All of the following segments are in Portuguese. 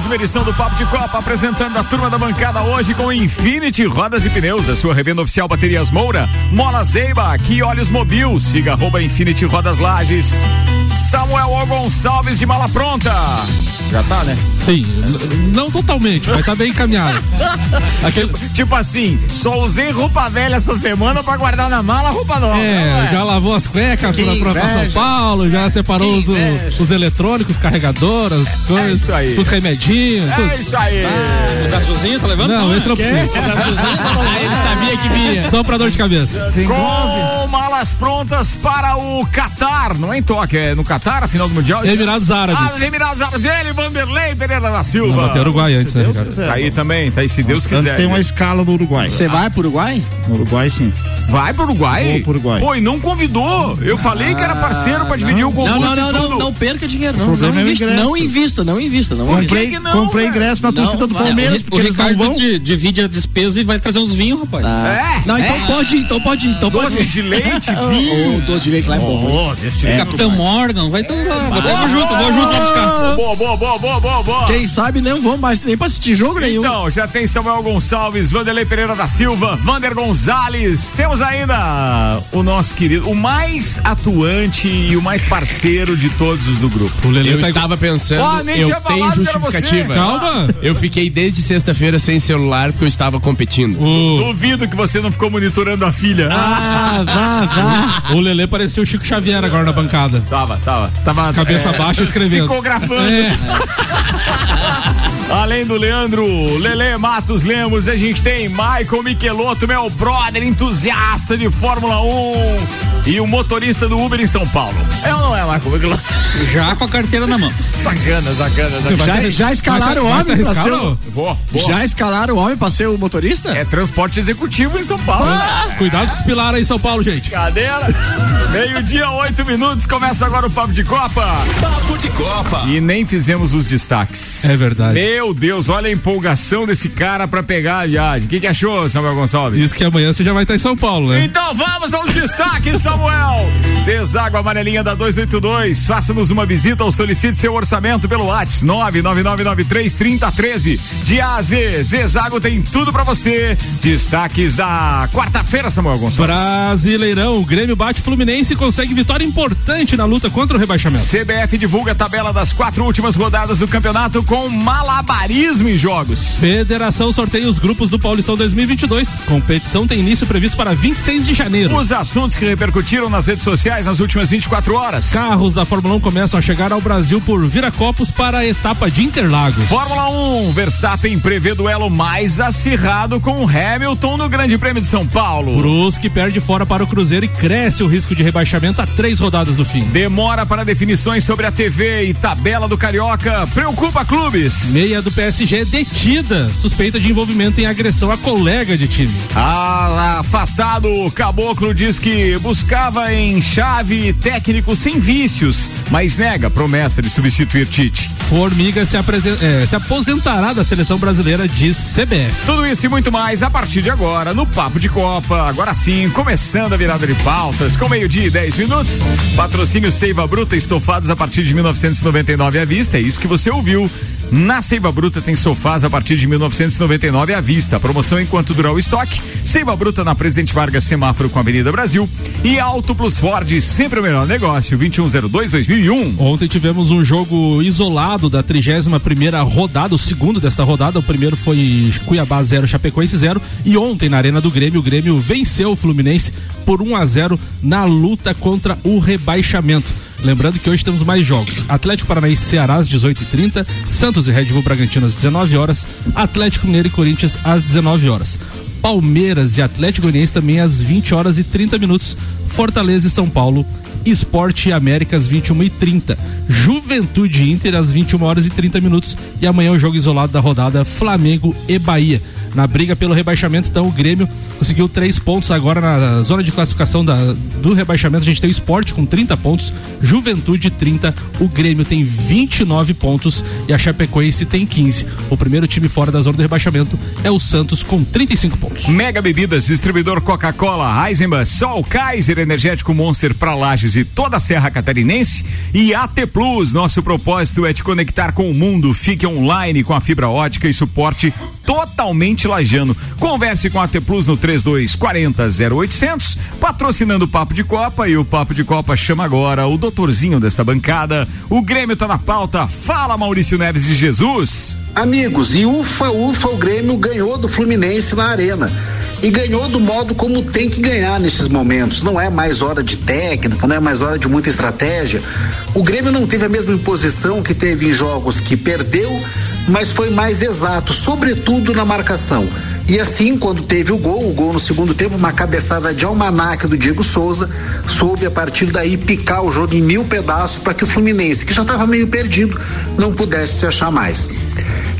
Mais uma edição do Papo de Copa, apresentando a turma da bancada hoje com Infinity Rodas e Pneus, a sua revenda oficial Baterias Moura, Mola Zeiba, aqui Olhos Mobil, siga arroba Infinity Rodas Lages, Samuel Gonçalves de Mala Pronta. Já tá, né? Sim, não totalmente, mas tá bem encaminhado. Aquele... tipo, tipo, assim, só usei roupa velha essa semana pra guardar na mala roupa nova. É, é? já lavou as cuecas, foi pra, pra São Paulo, já separou os, os, eletrônicos, carregadoras, coisas, é isso aí. os remedinhos. É tudo. isso aí. Ah, os azulzinhos, tá levando? Não, esse não precisa. Os azulzinhos, tá ele sabia que vinha. Só pra dor de cabeça. Com malas prontas para o Catar, não é em Tóquio, é no Catar, a final do Mundial? Emirados Árabes. Ah, Emirados Árabes, ele, Vanderlei Pereira da Silva. Não, até Uruguai antes, né, Ricardo? Tá aí também, tá aí, se Deus quiser. Tem uma escala no Uruguai. Você vai pro Uruguai? No Uruguai, sim. Vai pro Uruguai? Vou pro Uruguai. Pô, e não convidou. Eu falei que era parceiro pra dividir o concurso. Não, não, não, não, não perca dinheiro, não. Não é invista, não invista, não invista. Não comprei, não, comprei ingresso na torcida do Palmeiras, porque eles não vão. divide a despesa e vai trazer uns vinhos, rapaz. É? Não, então pode ir, então pode. Então doce de leite, vinho. Doce de leite lá é bom. Capitão Morgan, vai tudo lá. Vamos junto, vou junto lá buscar. Boa, boa, boa, boa, boa, boa. Quem sabe não vão mais nem pra assistir jogo nenhum. Então, já tem Samuel Gonçalves, Vanderlei Pereira da Silva, Vander Gonzalez. Temos ainda o nosso querido, o mais atuante e o mais parceiro de todos os do grupo. O Lelê eu tá estava pensando, oh, eu tenho justificativa. Calma. Eu fiquei desde sexta-feira sem celular porque eu estava competindo. Uh. Duvido que você não ficou monitorando a filha. Ah, vá, vá. O Lelê parecia o Chico Xavier agora na bancada. Tava, tava. Tava cabeça é, baixa escrevendo. Psicografando. É. Além do Leandro, Lele Matos Lemos, a gente tem Michael Michelotto, meu brother, entusiasta de Fórmula 1 e o motorista do Uber em São Paulo. É ou não é, Michael Michelotto? Já com a carteira na mão. Sacana, sacana. sacana. Já, já escalaram o homem pra ser o... Boa, boa. Já escalaram o homem pra ser o motorista? É transporte executivo em São Paulo. Ah, cuidado com os pilares aí em São Paulo, gente. Cadeira. Meio-dia, oito minutos, começa agora o Papo de Copa. Papo de Copa. E nem fizemos os destaques. É verdade. Meu Deus, olha a empolgação desse cara pra pegar a viagem. O que, que achou, Samuel Gonçalves? Isso que amanhã você já vai estar em São Paulo, né? Então vamos aos destaques, Samuel. Ceságua Amarelinha da 282. Faça-nos uma visita ou solicite seu orçamento pelo WhatsApp 999933013. De A a Z, Zezago tem tudo pra você. Destaques da quarta-feira, Samuel Gonçalves. Brasileirão, o Grêmio bate Fluminense e consegue vitória importante na luta contra o rebaixamento. CBF divulga a tabela das quatro últimas rodadas do campeonato com malabarismo em jogos. Federação sorteia os grupos do Paulistão 2022. Competição tem início previsto para 26 de janeiro. Os assuntos que repercutiram nas redes sociais nas últimas 24 horas. Carros da Fórmula 1 começam a chegar ao Brasil por Viracopos para a etapa de Interlagos. Fórmula 1, Verstappen prevê duelo mais acirrado com Hamilton no Grande Prêmio de São Paulo. Brusque perde fora para o Cruzeiro e cresce o risco de rebaixamento a três rodadas do fim. Demora para definições sobre a TV e tabela do Carioca preocupa clubes. Meia do PSG é detida, suspeita de envolvimento em agressão a colega de time. Ah, afastado, Caboclo diz que buscava em chave técnico sem vícios, mas nega promessa de substituir Tite. Formiga se, é, se aposentará da seleção brasileira, diz CBF. Tudo isso e muito mais a partir de agora no Papo de Copa. Agora sim, começando a virada de pautas com meio-dia e 10 minutos. Patrocínio Seiva Bruta, estofados a partir de 1999 à vista. É isso que você ouviu. Na Seiva Bruta tem sofás a partir de 1999 à vista. Promoção enquanto durar o estoque. Seiva Bruta na Presidente Vargas, semáforo com a Avenida Brasil. E Auto Plus Ford, sempre o melhor negócio. 2102-2001. Ontem tivemos um jogo isolado da 31 primeira rodada, o segundo desta rodada. O primeiro foi Cuiabá 0, Chapecoense 0. E ontem, na Arena do Grêmio, o Grêmio venceu o Fluminense por 1 a 0 na luta contra o rebaixamento. Lembrando que hoje temos mais jogos. Atlético Paranaense Ceará às 18h30, Santos e Red Bull Bragantino às 19 horas, Atlético Mineiro e Corinthians às 19 horas. Palmeiras e Atlético Goianiense também às 20 horas e 30 minutos. Fortaleza e São Paulo. Esporte América às 21 e 30 Juventude Inter às 21 horas e 30 minutos. E amanhã o jogo isolado da rodada Flamengo e Bahia. Na briga pelo rebaixamento. Então o Grêmio conseguiu três pontos agora na zona de classificação da, do rebaixamento. A gente tem o esporte com 30 pontos, Juventude 30, o Grêmio tem 29 pontos e a Chapecoense tem 15. O primeiro time fora da zona do rebaixamento é o Santos com 35 pontos. Mega Bebidas, distribuidor Coca-Cola, Eisenbahn, Sol, Kaiser, Energético Monster para Lages e toda a Serra Catarinense e AT Plus. Nosso propósito é te conectar com o mundo. Fique online com a fibra ótica e suporte totalmente lajano. Converse com a AT Plus no 3240 0800, patrocinando o Papo de Copa e o Papo de Copa chama agora o doutorzinho desta bancada. O Grêmio tá na pauta. Fala Maurício Neves de Jesus. Amigos, e ufa, ufa, o Grêmio ganhou do Fluminense na Arena e ganhou do modo como tem que ganhar nesses momentos. Não é mais hora de técnica, não é mais hora de muita estratégia. O Grêmio não teve a mesma imposição que teve em jogos que perdeu, mas foi mais exato, sobretudo na marcação. E assim, quando teve o gol, o gol no segundo tempo, uma cabeçada de almanac do Diego Souza, soube a partir daí picar o jogo em mil pedaços para que o Fluminense, que já estava meio perdido, não pudesse se achar mais.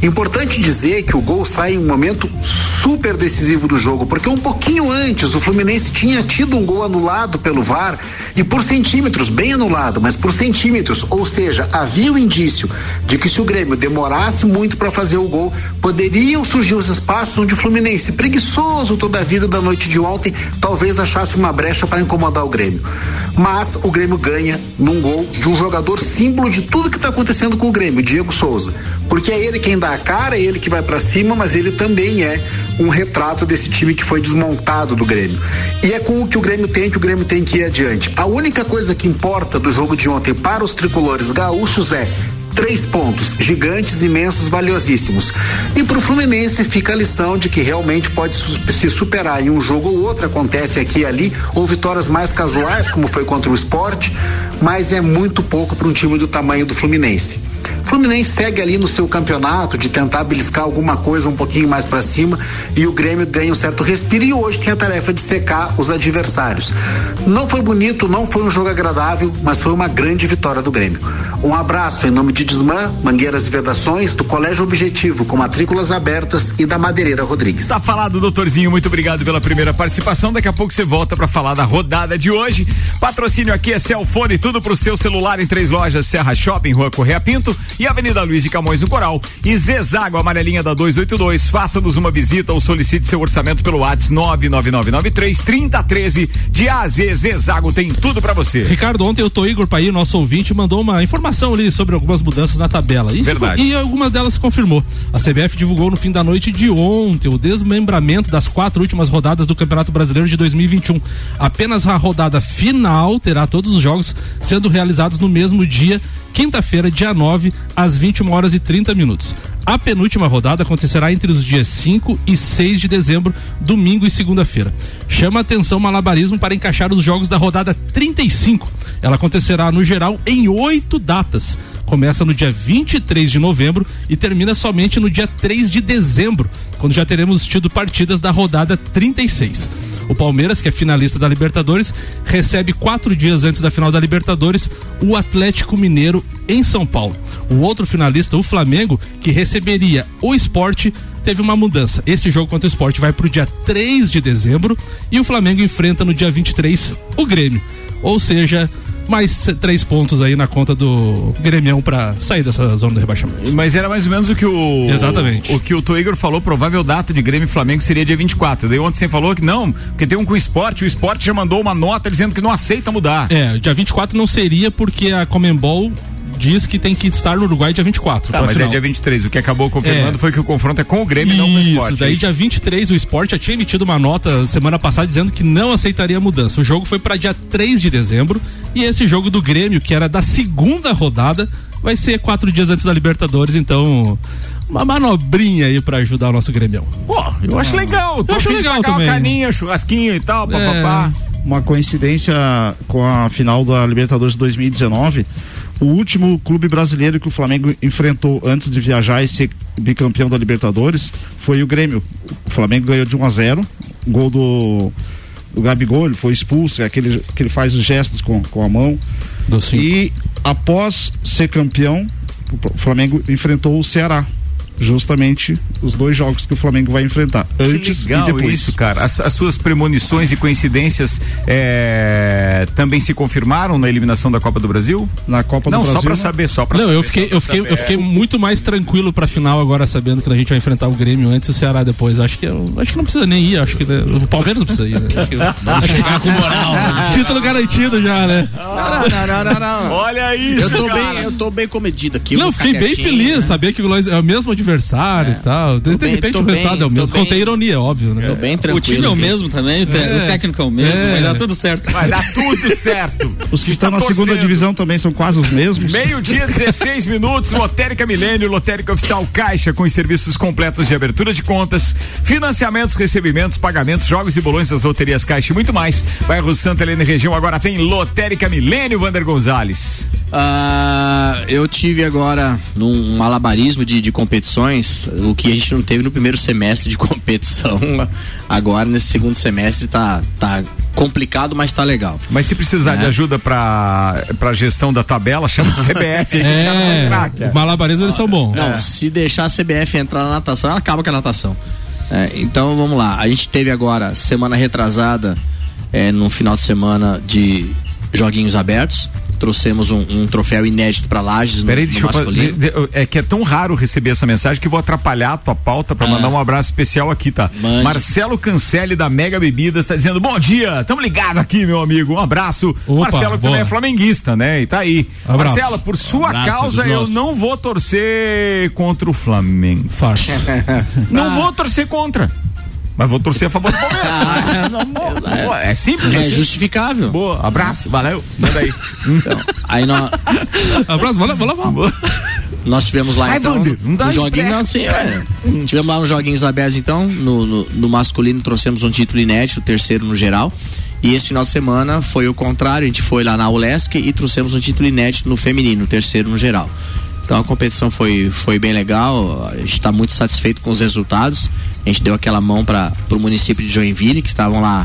Importante dizer que o gol sai em um momento super decisivo do jogo, porque um pouquinho antes o Fluminense tinha tido um gol anulado pelo VAR e por centímetros, bem anulado, mas por centímetros, ou seja, havia o indício de que se o Grêmio demorasse muito para fazer o gol, poderiam surgir os espaços onde o Fluminense, preguiçoso toda a vida da noite de ontem, talvez achasse uma brecha para incomodar o Grêmio. Mas o Grêmio ganha num gol de um jogador símbolo de tudo que está acontecendo com o Grêmio, Diego Souza, porque é ele quem dá a cara, ele que vai para cima, mas ele também é um retrato desse time que foi desmontado do Grêmio. E é com o que o Grêmio tem que o Grêmio tem que ir adiante. A única coisa que importa do jogo de ontem para os tricolores gaúchos é três pontos, gigantes, imensos, valiosíssimos. E para o Fluminense fica a lição de que realmente pode se superar em um jogo ou outro, acontece aqui e ali, ou vitórias mais casuais, como foi contra o esporte, mas é muito pouco para um time do tamanho do Fluminense. Fluminense segue ali no seu campeonato de tentar beliscar alguma coisa um pouquinho mais para cima e o Grêmio ganha um certo respiro e hoje tem a tarefa de secar os adversários. Não foi bonito, não foi um jogo agradável, mas foi uma grande vitória do Grêmio. Um abraço em nome de Desmã, Mangueiras e Vedações, do Colégio Objetivo, com matrículas abertas e da Madeireira Rodrigues. Tá falado, doutorzinho, muito obrigado pela primeira participação. Daqui a pouco você volta para falar da rodada de hoje. Patrocínio aqui é Celfone, tudo pro seu celular em três lojas: Serra Shopping, Rua Correia Pinto e Avenida Luiz de Camões no Coral. E Zezago, amarelinha da 282. Faça-nos uma visita ou solicite seu orçamento pelo WhatsApp 99993 3013 de AZ. Zezago tem tudo para você. Ricardo, ontem o Tô Igor Paí, nosso ouvinte, mandou uma informação ali sobre algumas mudanças na tabela. Isso, Verdade. E algumas delas se confirmou. A CBF divulgou no fim da noite de ontem o desmembramento das quatro últimas rodadas do Campeonato Brasileiro de 2021. Apenas a rodada final terá todos os jogos sendo realizados no mesmo dia quinta-feira, dia 9, às 21 horas e 30 minutos. A penúltima rodada acontecerá entre os dias 5 e 6 de dezembro, domingo e segunda-feira. Chama atenção o malabarismo para encaixar os jogos da rodada 35. Ela acontecerá, no geral, em oito datas. Começa no dia 23 de novembro e termina somente no dia 3 de dezembro, quando já teremos tido partidas da rodada 36. O Palmeiras, que é finalista da Libertadores, recebe quatro dias antes da final da Libertadores o Atlético Mineiro em São Paulo. O outro finalista, o Flamengo, que receberia o esporte, teve uma mudança. Esse jogo contra o esporte vai para o dia 3 de dezembro e o Flamengo enfrenta no dia 23 o Grêmio. Ou seja, mais três pontos aí na conta do Grêmio para sair dessa zona do rebaixamento. Mas era mais ou menos o que o. Exatamente. O, o que o Toigor falou, provável data de Grêmio e Flamengo seria dia 24. Daí ontem você falou que não, porque tem um com o esporte, o esporte já mandou uma nota dizendo que não aceita mudar. É, dia 24 não seria porque a Comembol diz que tem que estar no Uruguai dia 24. Tá, mas final. é dia 23. O que acabou confirmando é. foi que o confronto é com o Grêmio e não com o esporte. Daí, dia 23, o esporte já tinha emitido uma nota semana passada dizendo que não aceitaria a mudança. O jogo foi para dia 3 de dezembro e esse jogo do Grêmio, que era da segunda rodada, vai ser quatro dias antes da Libertadores, então uma manobrinha aí para ajudar o nosso Grêmio. Pô, eu acho legal. Eu acho legal também. Caninha, churrasquinho e tal, papapá. É. Uma coincidência com a final da Libertadores 2019 o último clube brasileiro que o Flamengo enfrentou antes de viajar e ser bicampeão da Libertadores foi o Grêmio. O Flamengo ganhou de 1 a 0, gol do o Gabigol, ele foi expulso, é aquele que ele faz os gestos com, com a mão. E após ser campeão, o Flamengo enfrentou o Ceará justamente os dois jogos que o Flamengo vai enfrentar, antes legal e depois. isso, cara. As, as suas premonições e coincidências é, também se confirmaram na eliminação da Copa do Brasil? Na Copa não, do Brasil. Não, só pra saber, só pra não, saber. eu fiquei, eu fiquei, eu fiquei muito mais tranquilo pra final agora, sabendo que a gente vai enfrentar o Grêmio antes e o Ceará depois. Acho que, acho que não precisa nem ir, acho que né, o Palmeiras não precisa ir. Né? Acho que, Vamos chegar com moral. Título garantido já, né? Não, não, não, não, não, não. Olha isso, Eu tô cara. bem, eu tô bem comedido aqui. eu Não, fiquei bem feliz, né? saber que o Lois é o mesmo adversário e tal. De, de bem, repente o resultado bem, é o mesmo. Contei ironia, óbvio, né? Tô bem O tranquilo. time é o mesmo também, o, te- É. o técnico é o mesmo, É. vai dar tudo certo. Vai dar tudo certo. Os que Está estão na segunda torcendo. divisão também são quase os mesmos. Meio-dia, 16 minutos, Lotérica Milênio, Lotérica Oficial Caixa, com os serviços completos de abertura de contas, financiamentos, recebimentos, pagamentos, jogos e bolões das loterias Caixa e muito mais. Bairro Santa Helena região agora tem Lotérica Milênio, Vander Gonzalez. Ah, eu tive agora num malabarismo de, de competições, o que a gente não teve no primeiro semestre de competição. Agora, nesse segundo semestre, tá, tá complicado, mas tá legal. Mas se precisar de É. ajuda para para gestão da tabela, chama de CBF. É, o malabarismo eles são bons. Não, se deixar a CBF entrar na natação, ela acaba com a natação. É, então vamos lá. A gente teve agora, semana retrasada, é, no final de semana de joguinhos abertos. Trouxemos um, um troféu inédito para Lages no, Peraí, no deixa eu fa- masculino. de- É que é tão raro receber essa mensagem que eu vou atrapalhar a tua pauta pra mandar um abraço especial aqui, tá? Mande. Marcelo Cancelli da Mega Bebidas tá dizendo: Bom dia, tamo ligado aqui, meu amigo. Um abraço. Opa, Marcelo que também é flamenguista, né? E tá aí. Abraço. Marcelo, por sua Abraço causa, eu nossos. não vou torcer contra o Flamengo. Farsa. Não vou torcer contra. Mas vou torcer a favor do Palmeiras. Não, não, é simples. É assim. justificável. Boa, abraço, valeu. Manda aí. Aí nós, Abraço, vamos lá, vamos lá, vamos. nós tivemos lá Vai, então. Vander, não dá no joguinho, não, sim, é. Tivemos lá nos joguinhos abertos então. No, no, no masculino trouxemos um título inédito, o terceiro no geral. E esse final de semana foi o contrário, a gente foi lá na ULESC e trouxemos um título inédito no feminino, o terceiro no geral. Então a competição foi, foi bem legal, a gente está muito satisfeito com os resultados. A gente deu aquela mão para o município de Joinville, que estavam lá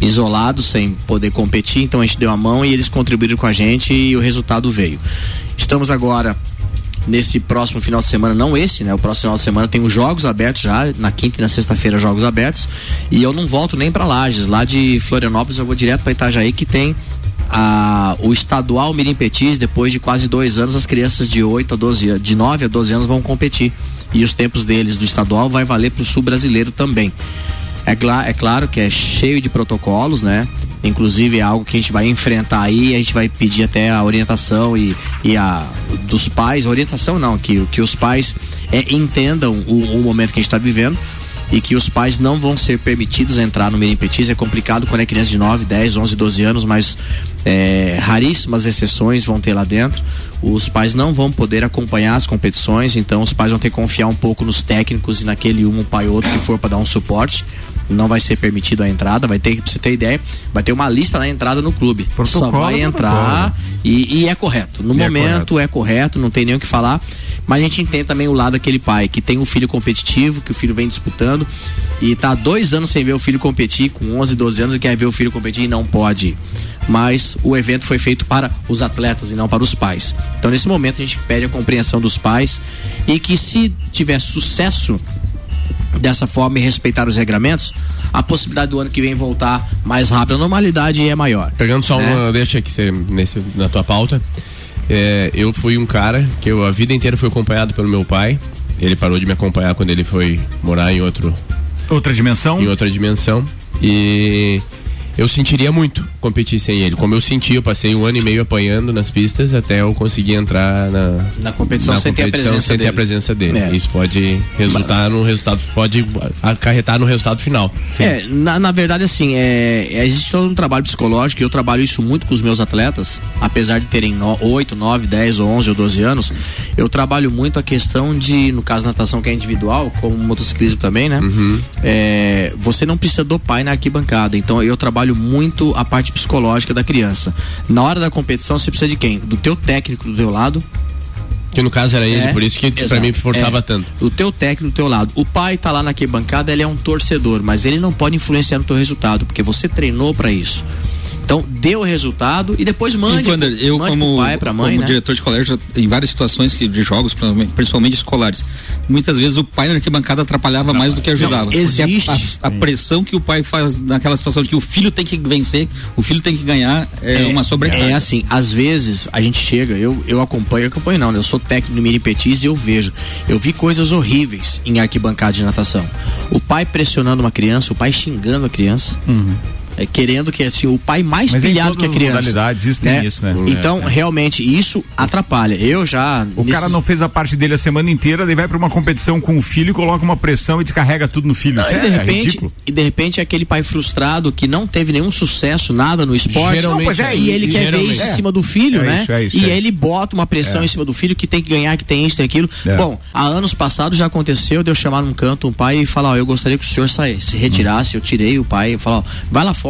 isolados, sem poder competir, então a gente deu a mão e eles contribuíram com a gente e o resultado veio. Estamos agora nesse próximo final de semana, não esse, né? O próximo final de semana tem os jogos abertos já, na quinta e na sexta-feira jogos abertos, e eu não volto nem para Lages, lá de Florianópolis eu vou direto para Itajaí que tem a, o estadual Mirim Petis, depois de quase dois anos, as crianças de 8 a 12 anos, de 9 a 12 anos vão competir. E os tempos deles do estadual vai valer para o sul brasileiro também. É, é claro que é cheio de protocolos, né? Inclusive é algo que a gente vai enfrentar aí, a gente vai pedir até a orientação e, e a dos pais, orientação não, que, que os pais é, entendam o, o momento que a gente está vivendo e que os pais não vão ser permitidos entrar no Mirim Petis. É complicado quando é criança de 9, 10, 11, 12 anos, mas é, raríssimas exceções vão ter lá dentro. Os pais não vão poder acompanhar as competições, então os pais vão ter que confiar um pouco nos técnicos e naquele um, pai ou outro que for para dar um suporte. Não vai ser permitido a entrada, vai ter, pra você ter ideia, vai ter uma lista na entrada no clube. Só Protocolo, vai entrar e, e é correto. No E é momento é correto, não tem nem o que falar. Mas a gente entende também o lado daquele pai que tem um filho competitivo, que o filho vem disputando e tá dois anos sem ver o filho competir, com 11, 12 anos, e quer ver o filho competir e não pode. ir. Mas o evento foi feito para os atletas e não para os pais. Então, nesse momento, a gente pede a compreensão dos pais e que, se tiver sucesso dessa forma e respeitar os regramentos, a possibilidade do ano que vem voltar mais rápido à normalidade é maior. Pegando só né? uma, deixa aqui você, nesse, na tua pauta. É, eu fui um cara que eu a vida inteira fui acompanhado pelo meu pai. Ele parou de me acompanhar quando ele foi morar em outro Outra dimensão? em outra dimensão. E eu sentiria muito competir sem ele. Como eu senti, eu passei um ano e meio apanhando nas pistas até eu conseguir entrar na, Na competição sem ter a presença sem ter dele. a presença dele. É. Isso pode resultar no resultado, pode acarretar no resultado final. É, na, na verdade, assim, é, é, existe todo um trabalho psicológico e eu trabalho isso muito com os meus atletas, apesar de terem no, 8, 9, 10 ou 11 ou 12 anos, eu trabalho muito a questão de, no caso natação que é individual, como motociclismo também, né? É, você não precisa do pai na arquibancada, então eu trabalho muito a parte psicológica da criança. Na hora da competição, você precisa de quem? Do teu técnico do teu lado, Que no caso era ele, É, por isso que pra exato. mim forçava É. tanto. O teu técnico do teu lado. O pai tá lá na arquibancada, ele é um torcedor, mas ele não pode influenciar no teu resultado, porque você treinou para isso. Então, dê o resultado e depois mande, Wander, eu mande como, pai, pra mãe, como né? diretor de colégio, em várias situações que, de jogos, principalmente escolares, muitas vezes o pai na arquibancada atrapalhava não, mais do que ajudava. Não, existe. A, a, a, pressão que o pai faz naquela situação de que o filho tem que vencer, o filho tem que ganhar, é, é uma sobrecarga. É assim, às vezes a gente chega, eu, eu acompanho, eu acompanho não, né? Eu sou técnico no Mini Petis e eu vejo. Eu vi coisas horríveis em arquibancada de natação. O pai pressionando uma criança, o pai xingando a criança. Uhum é, querendo que assim, o pai mais Mas pilhado que a criança. modalidades isso né? tem isso, né? Então, é. realmente, isso atrapalha. Eu já. O nesses... cara não fez a parte dele a semana inteira, ele vai para uma competição com o filho, coloca uma pressão e descarrega tudo no filho. Não, e, de é repente, e de repente é aquele pai frustrado que não teve nenhum sucesso, nada no esporte. Não, é, e ele quer ver isso em cima do filho, é né? Isso, é isso, e ele bota uma pressão em cima do filho que tem que ganhar, que tem isso, tem aquilo. Bom, há anos passados já aconteceu de eu chamar num canto um pai e falar: ó, eu gostaria que o senhor saísse, se retirasse. Eu tirei o pai e falar: ó, vai lá fora,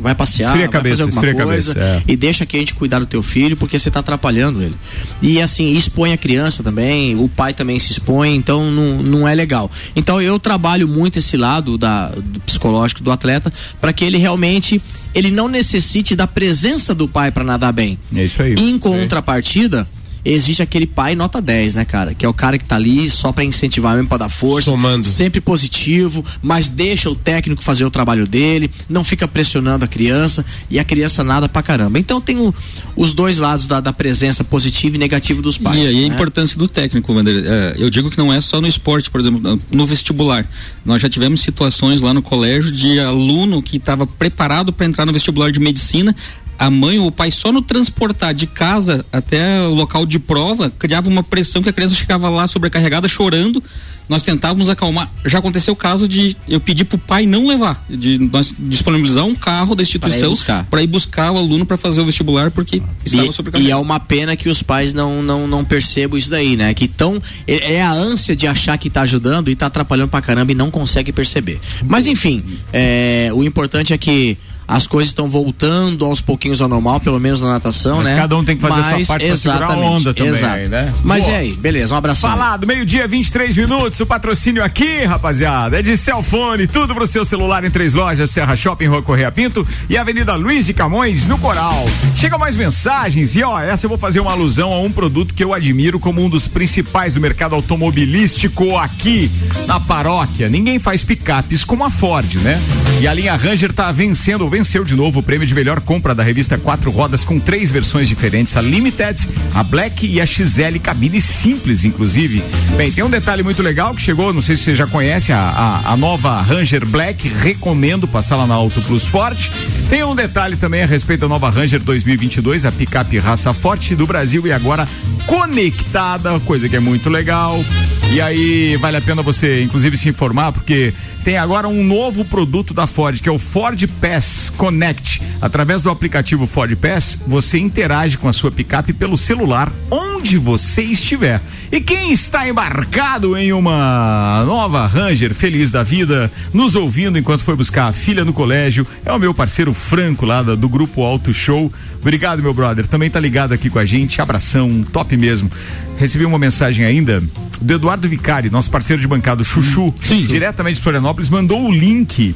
vai passar passear, a cabeça, vai fazer alguma coisa cabeça, é. e deixa que a gente cuidar do teu filho porque você está atrapalhando ele. E assim, expõe a criança também, o pai também se expõe, então não, não é legal. Então eu trabalho muito esse lado da, do psicológico do atleta para que ele realmente ele não necessite da presença do pai para nadar bem. É isso aí. Em contrapartida, existe aquele pai nota 10, né, cara? Que é o cara que tá ali só para incentivar mesmo, pra dar força. Somando. Sempre positivo, mas deixa o técnico fazer o trabalho dele, não fica pressionando a criança e a criança nada pra caramba. Então tem o, os dois lados da, da, presença positiva e negativa dos pais. E aí né? a importância do técnico, Wander. É, eu digo que não é só no esporte, por exemplo, no vestibular. Nós já tivemos situações lá no colégio de aluno que estava preparado para entrar no vestibular de medicina, a mãe ou o pai só no transportar de casa até o local de prova criava uma pressão que a criança chegava lá sobrecarregada, chorando. Nós tentávamos acalmar. Já aconteceu o caso de eu pedir pro pai não levar, de nós disponibilizar um carro da instituição para ir, ir, buscar o aluno para fazer o vestibular porque estava sobrecarregado. E é uma pena que os pais não não, não percebam isso daí, né? Que tão é, é a ânsia de achar que tá ajudando e tá atrapalhando pra caramba e não consegue perceber. Mas enfim, é, o importante é que as coisas estão voltando aos pouquinhos ao normal, pelo menos na natação, Mas né? cada um tem que fazer Mas, a sua parte pra segurar a onda também, exato. né? Mas Boa. é aí, beleza, um abraço. Falado, meio-dia, 23 minutos, o patrocínio aqui, rapaziada, é de Celfone, tudo pro seu celular em três lojas, Serra Shopping, Rua Correia Pinto e Avenida Luiz de Camões, no Coral. Chegam mais mensagens e ó, essa eu vou fazer uma alusão a um produto que eu admiro como um dos principais do mercado automobilístico aqui na paróquia. Ninguém faz picapes como a Ford, né? E a linha Ranger tá vencendo, venceu de novo o prêmio de melhor compra da revista Quatro Rodas com três versões diferentes: a Limited, a Black e a XL, cabine simples, inclusive. Bem, tem um detalhe muito legal que chegou, não sei se você já conhece, a, a, a nova Ranger Black, recomendo passar lá na Auto Plus Forte. Tem um detalhe também a respeito da nova Ranger 2022, a picape raça forte do Brasil e agora conectada, coisa que é muito legal. E aí vale a pena você, inclusive, se informar, porque tem agora um novo produto da Ford, que é o Ford Pass Connect. Através do aplicativo Ford Pass, você interage com a sua picape pelo celular, onde você estiver. E quem está embarcado em uma nova Ranger, feliz da vida, nos ouvindo enquanto foi buscar a filha no colégio, é o meu parceiro Franco lá do, Grupo Auto Show. Obrigado, meu brother. Também tá ligado aqui com a gente. Abração, top mesmo. Recebi uma mensagem ainda do Eduardo Vicari, nosso parceiro de bancada, Chuchu, Sim. diretamente de Florianópolis, mandou o link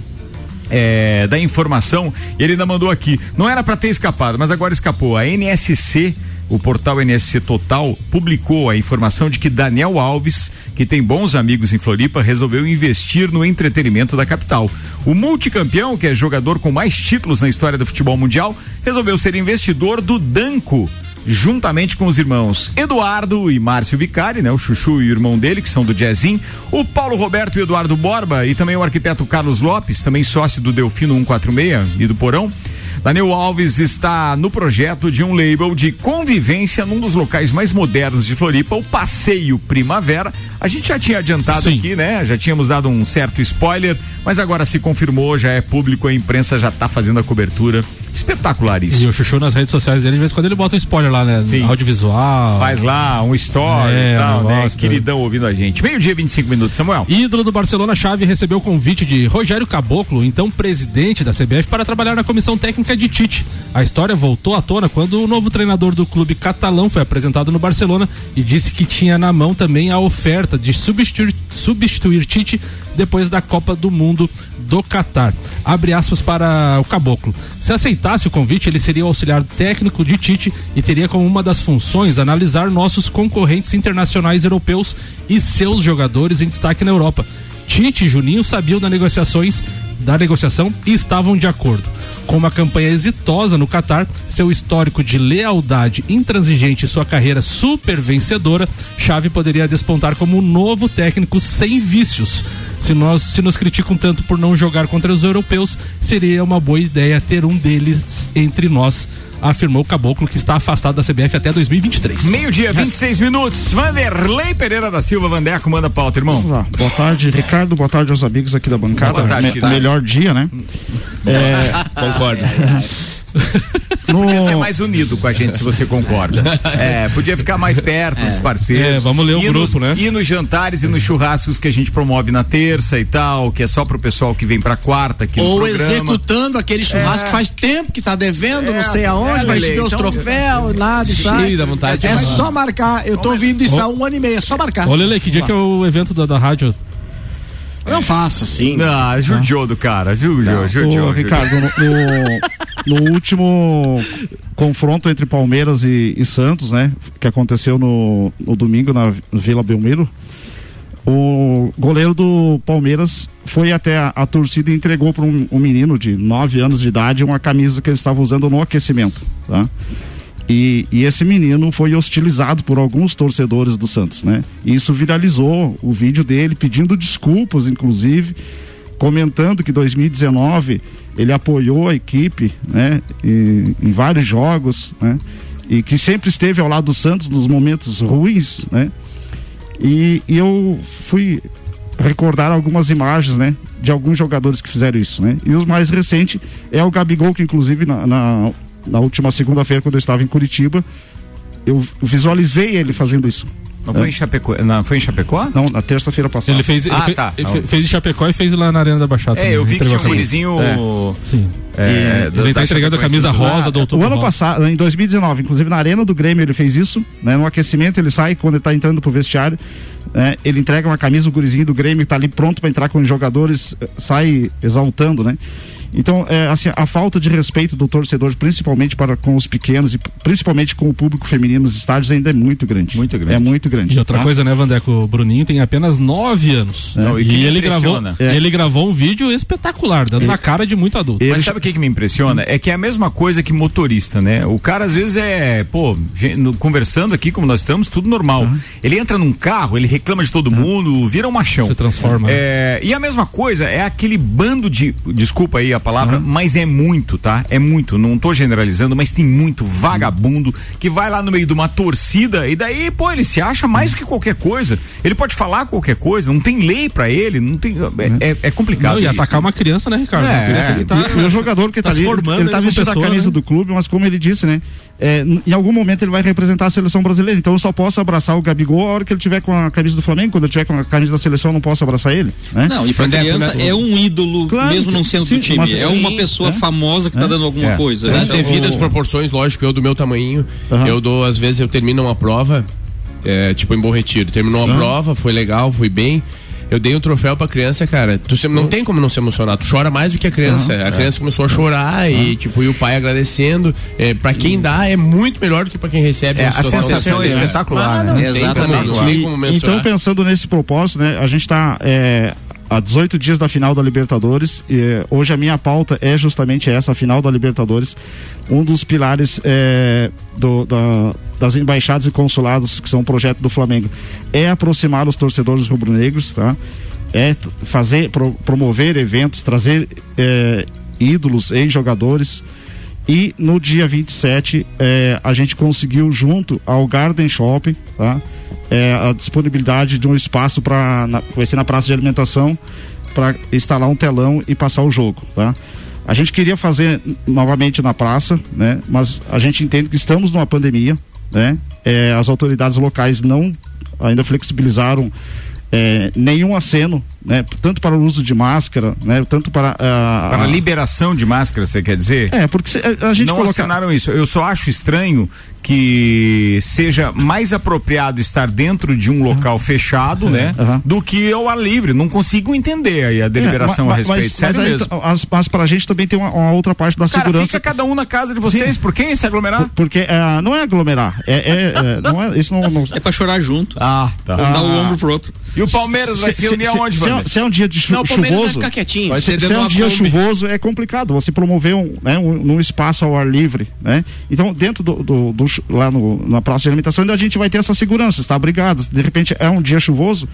é, da informação e ele ainda mandou aqui. Não era para ter escapado, mas agora escapou. A NSC o portal NSC Total publicou a informação de que Daniel Alves, que tem bons amigos em Floripa, resolveu investir no entretenimento da capital. O multicampeão, que é jogador com mais títulos na história do futebol mundial, resolveu ser investidor do Danco juntamente com os irmãos Eduardo e Márcio Vicari, né? O Chuchu e o irmão dele, que são do Jazzin, o Paulo Roberto e Eduardo Borba e também o arquiteto Carlos Lopes, também sócio do Delfino 146 e do Porão. Daniel Alves está no projeto de um label de convivência num dos locais mais modernos de Floripa, o Passeio Primavera. A gente já tinha adiantado Sim. aqui, né? Já tínhamos dado um certo spoiler, mas agora se confirmou, já é público, a imprensa já está fazendo a cobertura. Espetacular isso. E o Chuchu nas redes sociais dele, de vez em quando ele bota um spoiler lá, né? Sim. Audiovisual. Faz lá um story é, e tal, né? Queridão ouvindo a gente. Meio-dia, 25 minutos, Samuel. Ídolo do Barcelona Chave recebeu o convite de Rogério Caboclo, então presidente da CBF, para trabalhar na comissão técnica de Tite. A história voltou à tona quando o novo treinador do clube catalão foi apresentado no Barcelona e disse que tinha na mão também a oferta de substituir, substituir Tite depois da Copa do Mundo do Catar. Abre aspas para o Caboclo. Se aceitasse o convite, ele seria o auxiliar técnico de Tite e teria como uma das funções analisar nossos concorrentes internacionais europeus e seus jogadores em destaque na Europa. Tite e Juninho sabiam das negociações da negociação e estavam de acordo. Com uma campanha exitosa no Catar, seu histórico de lealdade intransigente e sua carreira super vencedora, Xavi poderia despontar como um novo técnico sem vícios. Se, nós, se nos criticam tanto por não jogar contra os europeus, seria uma boa ideia ter um deles entre nós afirmou o Caboclo, que está afastado da CBF até 2023. Meio-dia, 26 minutos. Vanderlei Pereira da Silva, Vandeco, manda pauta, irmão. Vamos lá. Boa tarde, Ricardo. Boa tarde aos amigos aqui da bancada. Boa tarde, Me- Tirado. melhor dia, né? É, Concordo. Você podia ser mais unido com a gente, se você concorda. É, podia ficar mais perto dos parceiros. É, vamos ler o grupo, nos, né? Ir nos jantares e nos churrascos que a gente promove na terça e tal, que é só pro pessoal que vem pra quarta aqui Ou executando aquele churrasco que faz tempo que tá devendo, É, não sei aonde, é, vai Lele, ver os então- troféus, nada e sai. Da vontade. É só marcar. Eu tô ouvindo isso há um ano e meio, é só marcar. Ô Lele, que dia que é o evento da, da rádio? Não faça assim. Ah, judiou do cara, judiou, judiou. Ô, Ricardo, no, no- no último confronto entre Palmeiras e, e Santos, né? Que aconteceu no, no domingo na Vila Belmiro, o goleiro do Palmeiras foi até a, a torcida e entregou para um, um menino de 9 anos de idade uma camisa que ele estava usando no aquecimento, tá? E, e esse menino foi hostilizado por alguns torcedores do Santos, né? E isso viralizou o vídeo dele pedindo desculpas, inclusive, comentando que 2019 ele apoiou a equipe, né? E- em vários jogos, né? E que sempre esteve ao lado do Santos nos momentos ruins, né? E, e eu fui recordar algumas imagens, né? De alguns jogadores que fizeram isso, né? E o mais recente é o Gabigol, que inclusive na, na, na última segunda-feira, quando eu estava em Curitiba, eu visualizei ele fazendo isso. Não foi em Chapecó? Não, foi em Chapecó? Não, na terça-feira passada. Ele fez, ele, Ah, fe- tá. ele fe- fez em Chapecó e fez lá na Arena da Baixada. É, também, eu vi que tinha um gurizinho. Sim. É, ele tá da entregando a camisa Sul. rosa do O Outubro ano Rosa. passado, em 2019, inclusive na arena do Grêmio ele fez isso, né? No aquecimento ele sai quando ele tá entrando pro vestiário, né? Ele entrega uma camisa, o gurizinho do Grêmio tá ali pronto para entrar com os jogadores, eh, sai exaltando, né? Então, é, assim, a falta de respeito do torcedor, principalmente para com os pequenos e principalmente com o público feminino nos estádios ainda é muito grande. Muito grande. É muito grande. E outra tá? coisa, né, Vandeco? O Bruninho tem apenas nove anos. Não, e e ele gravou. É. ele gravou um vídeo espetacular, dando na cara de muito adulto. Mas Ele- sabe o que, que me impressiona? É que é a mesma coisa que motorista, né? O cara às vezes é, pô, conversando aqui como nós estamos, tudo normal. Ele entra num carro, ele reclama de todo mundo, vira um machão. Se transforma. né? É, e a mesma coisa é aquele bando de. Desculpa aí a palavra, mas é muito, tá? É muito. Não tô generalizando, mas tem muito vagabundo que vai lá no meio de uma torcida e daí, pô, ele se acha mais do que qualquer coisa. Ele pode falar qualquer coisa, não tem lei pra ele, não tem. É, é- é complicado. Não, e atacar uma criança, né, Ricardo? É, Uma criança que tá, E, e o jogador que tá, tá ali, formando ele tá vestindo pessoa, a camisa né? do clube, mas como ele disse, né? É, em algum momento ele vai representar a seleção brasileira, então eu só posso abraçar o Gabigol a hora que ele tiver com a camisa do Flamengo, quando ele tiver com a camisa da seleção eu não posso abraçar ele, né? Não, e pra Vandeco, criança né? é um ídolo, Claro mesmo não sendo sim, do time. mas É sim, uma pessoa é. famosa que tá dando alguma É. coisa. Nas né? devidas Então, proporções, lógico, eu do meu tamanho, Aham. eu dou, às vezes eu termino uma prova, é, tipo em Bom Retiro, terminou uma prova, foi legal, fui bem. Eu dei um troféu pra criança, cara. Tu se- não tem como não se emocionar. Tu chora mais do que a criança. a criança começou a chorar e, tipo, e o pai agradecendo. É, pra quem dá, é muito melhor do que pra quem recebe. É, a sensação é espetacular, Ah, né? Exatamente. Então, pensando nesse propósito, né, a gente está há 18 dias da final da Libertadores. E, eh, hoje a minha pauta é justamente essa, a final da Libertadores. Um dos pilares eh, do- da- das embaixadas e consulados, que são um projeto do Flamengo, é aproximar os torcedores rubro-negros, tá? É fazer, pro- promover eventos, trazer eh, ídolos, ex-jogadores. E no dia 27, eh, a gente conseguiu, junto ao Garden Shopping, tá? Eh, a disponibilidade de um espaço para. Vai ser na praça de alimentação, para instalar um telão e passar o jogo. Tá? A gente queria fazer novamente na praça, né? mas a gente entende que estamos numa pandemia. Né? Eh, as autoridades locais não ainda flexibilizaram eh, nenhum aceno né? Tanto para o uso de máscara, né? Tanto para uh, para a liberação de máscara, você quer dizer? É, porque a, a gente não coloca... isso. Eu só acho estranho que seja mais apropriado estar dentro de um local fechado, né, uhum. do que ao ar livre. Não consigo entender aí a deliberação é, mas, a respeito. Mas, Sério mas mesmo. Aí, mas pra gente também tem uma, uma outra parte da Cara, segurança. Fica cada um na casa de vocês, Sim. por quem se aglomerar? Por, porque uh, não é aglomerar, é, é, é não é, isso não, não... é pra chorar junto. Ah, tá. Um ah. dar o ombro pro outro. E o Palmeiras se, vai se reunir aonde, se, é, se é um dia de chu não, chuvoso, vai ficar quietinho. Vai se, se é um dia chuvoso é complicado. Você promover um, né, um, num espaço ao ar livre, né? Então dentro do, do, do lá no na praça de alimentação, ainda a gente vai ter essa segurança, está abrigado. De repente é um dia chuvoso,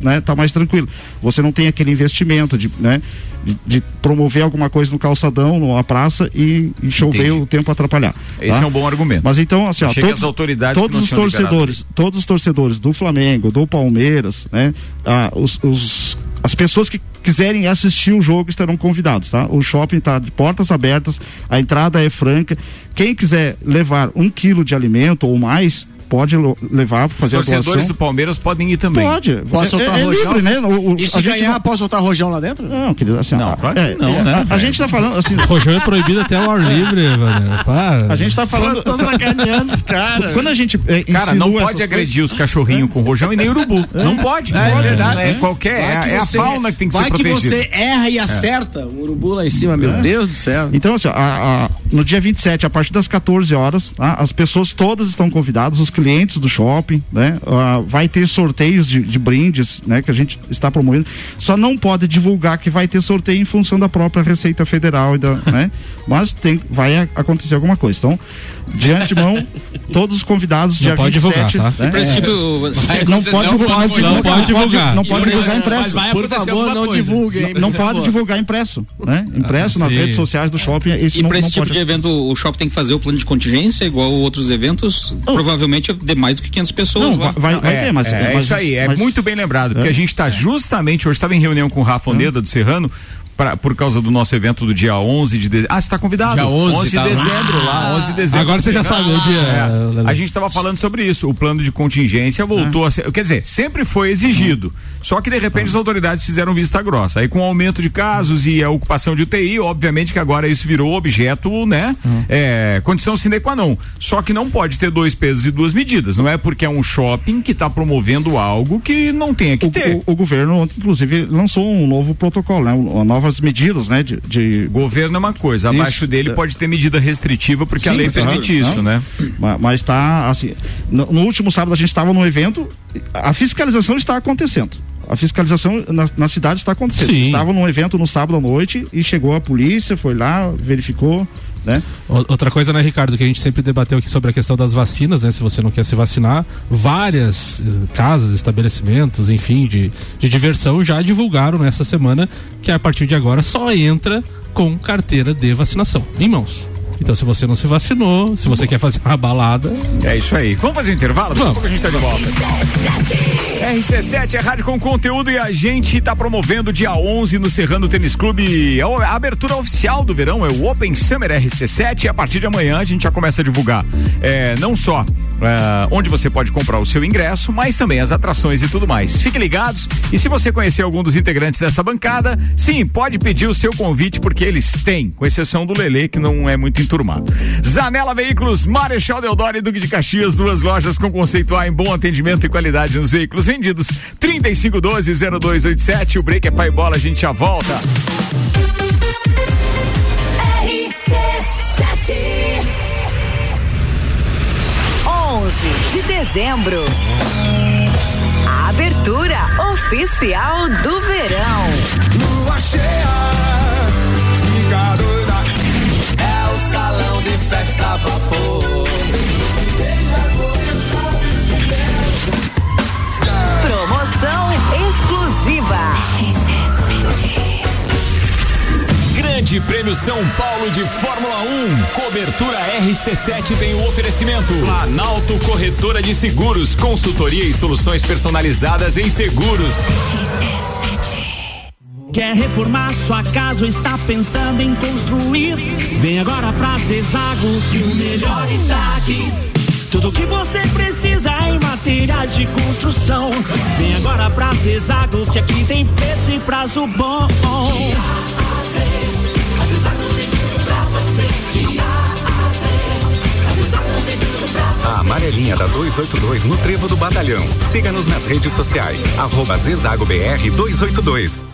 né? Tá mais tranquilo. Você não tem aquele investimento de, né? De, de promover alguma coisa no calçadão, numa praça e, e chover Entendi. o tempo atrapalhar. Esse tá? é um bom argumento. Mas então, assim, ó, todos, todos os torcedores, liberado. todos os torcedores do Flamengo, do Palmeiras, né? Ah, os, os as pessoas que quiserem assistir o jogo estarão convidados, tá? O shopping está de portas abertas, a entrada é franca. Quem quiser levar um quilo de alimento ou mais, pode levar para fazer Os torcedores do Palmeiras podem ir também. Pode. Posso soltar é, é livre, né? O, o, e se ganhar, não... posso soltar rojão lá dentro? Não, querido, assim, não, claro é, não, né? A, a, gente tá falando assim. Rojão é proibido até o ar livre, velho. Para. A gente tá falando. Tô sacaneando os caras. Quando a gente. É, cara, não pode agredir coisas... os cachorrinhos com rojão e nem urubu. É. Não pode. É, pode. verdade. É, qualquer. É, a fauna que tem que ser protegida. Vai que você erra e acerta. O urubu lá em cima, meu Deus do céu. Então, assim, no dia 27, a partir das 14 horas, tá? as pessoas todas estão convidadas, os clientes do shopping, né? Uh, vai ter sorteios de, de, brindes, né? Que a gente está promovendo. Só não pode divulgar que vai ter sorteio em função da própria Receita Federal, e da, né? Mas tem, vai acontecer alguma coisa. Então, de antemão, todos os convidados não dia pode 27, divulgar, tá? né? É, não pode divulgar, não pode divulgar. Não pode divulgar impresso. Por favor, não divulguem. Não pode divulgar impresso, né? Impresso ah, nas redes sociais do shopping. e para esse tipo de evento, o shopping tem que fazer o plano de contingência igual outros eventos? Provavelmente de mais do que 500 pessoas. Não, vai, vai é, ter, mas é, é isso aí. É muito bem lembrado, porque a gente está justamente hoje estava em reunião com o Rafa Oneda do Serrano pra, por causa do nosso evento do dia 11 de dezembro. Ah, você está convidado? Dia 11, 11 de tá dezembro lá. lá 11 de dezembro. Agora você já sabe o dia. É. A gente estava falando sobre isso. O plano de contingência voltou ah. a ser. Quer dizer, sempre foi exigido. Só que de repente as autoridades fizeram vista grossa. Aí com o aumento de casos e a ocupação de UTI, obviamente que agora isso virou objeto, né? É, condição sine qua non. Só que não pode ter dois pesos e duas medidas. Não é porque é um shopping que está promovendo algo que não tenha que o, ter. O, o, governo, inclusive, lançou um novo protocolo, né? Uma nova novas medidas, né? De, de... Governo é uma coisa, isso, abaixo dele pode ter medida restritiva porque Sim, a lei permite isso, né? Mas está assim. No, no, último sábado a gente estava no evento, a fiscalização está acontecendo. A fiscalização na, na cidade está acontecendo. Sim. Estava num evento no sábado à noite e chegou a polícia, foi lá, verificou, né? Outra coisa, né, Ricardo, que a gente sempre debateu aqui sobre a questão das vacinas, né? Se você não quer se vacinar, várias eh, casas, estabelecimentos, enfim, de, de diversão já divulgaram nessa semana que a partir de agora só entra com carteira de vacinação em mãos. Então, se você não se vacinou, se você quer fazer uma balada. É isso aí. Vamos fazer um intervalo? Vamos. Daqui a gente tá de volta. RC7 é rádio com conteúdo e a gente está promovendo dia 11 no Serrano Tênis Clube. A abertura oficial do verão é o Open Summer RC7 e a partir de amanhã a gente já começa a divulgar é, não só é, onde você pode comprar o seu ingresso, mas também as atrações e tudo mais. Fiquem ligados e se você conhecer algum dos integrantes dessa bancada, sim, pode pedir o seu convite porque eles têm, com exceção do Lele que não é muito enturmado. Zanela Veículos, Marechal Deodoro e Duque de Caxias, duas lojas com conceito A em bom atendimento e qualidade nos veículos vendidos. 3512-0287. O break é pai bola, a gente já volta. de dezembro. A abertura oficial do verão. Lua cheia, de festa vapor. Promoção exclusiva. Grande Prêmio São Paulo de Fórmula 1. Cobertura RC7 tem o oferecimento. Planalto Corretora de Seguros, consultoria e soluções personalizadas em seguros. Quer reformar sua casa ou está pensando em construir? Vem agora pra Zezago que o melhor está aqui. Tudo que você precisa em material materiais de construção. Vem agora pra Zezago que aqui tem preço e prazo bom. A amarelinha da 282 no Trevo do Batalhão. Siga-nos nas redes sociais. Arroba Zezago BR 282.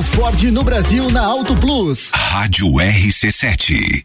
Ford no Brasil na Auto Plus. Rádio RC7.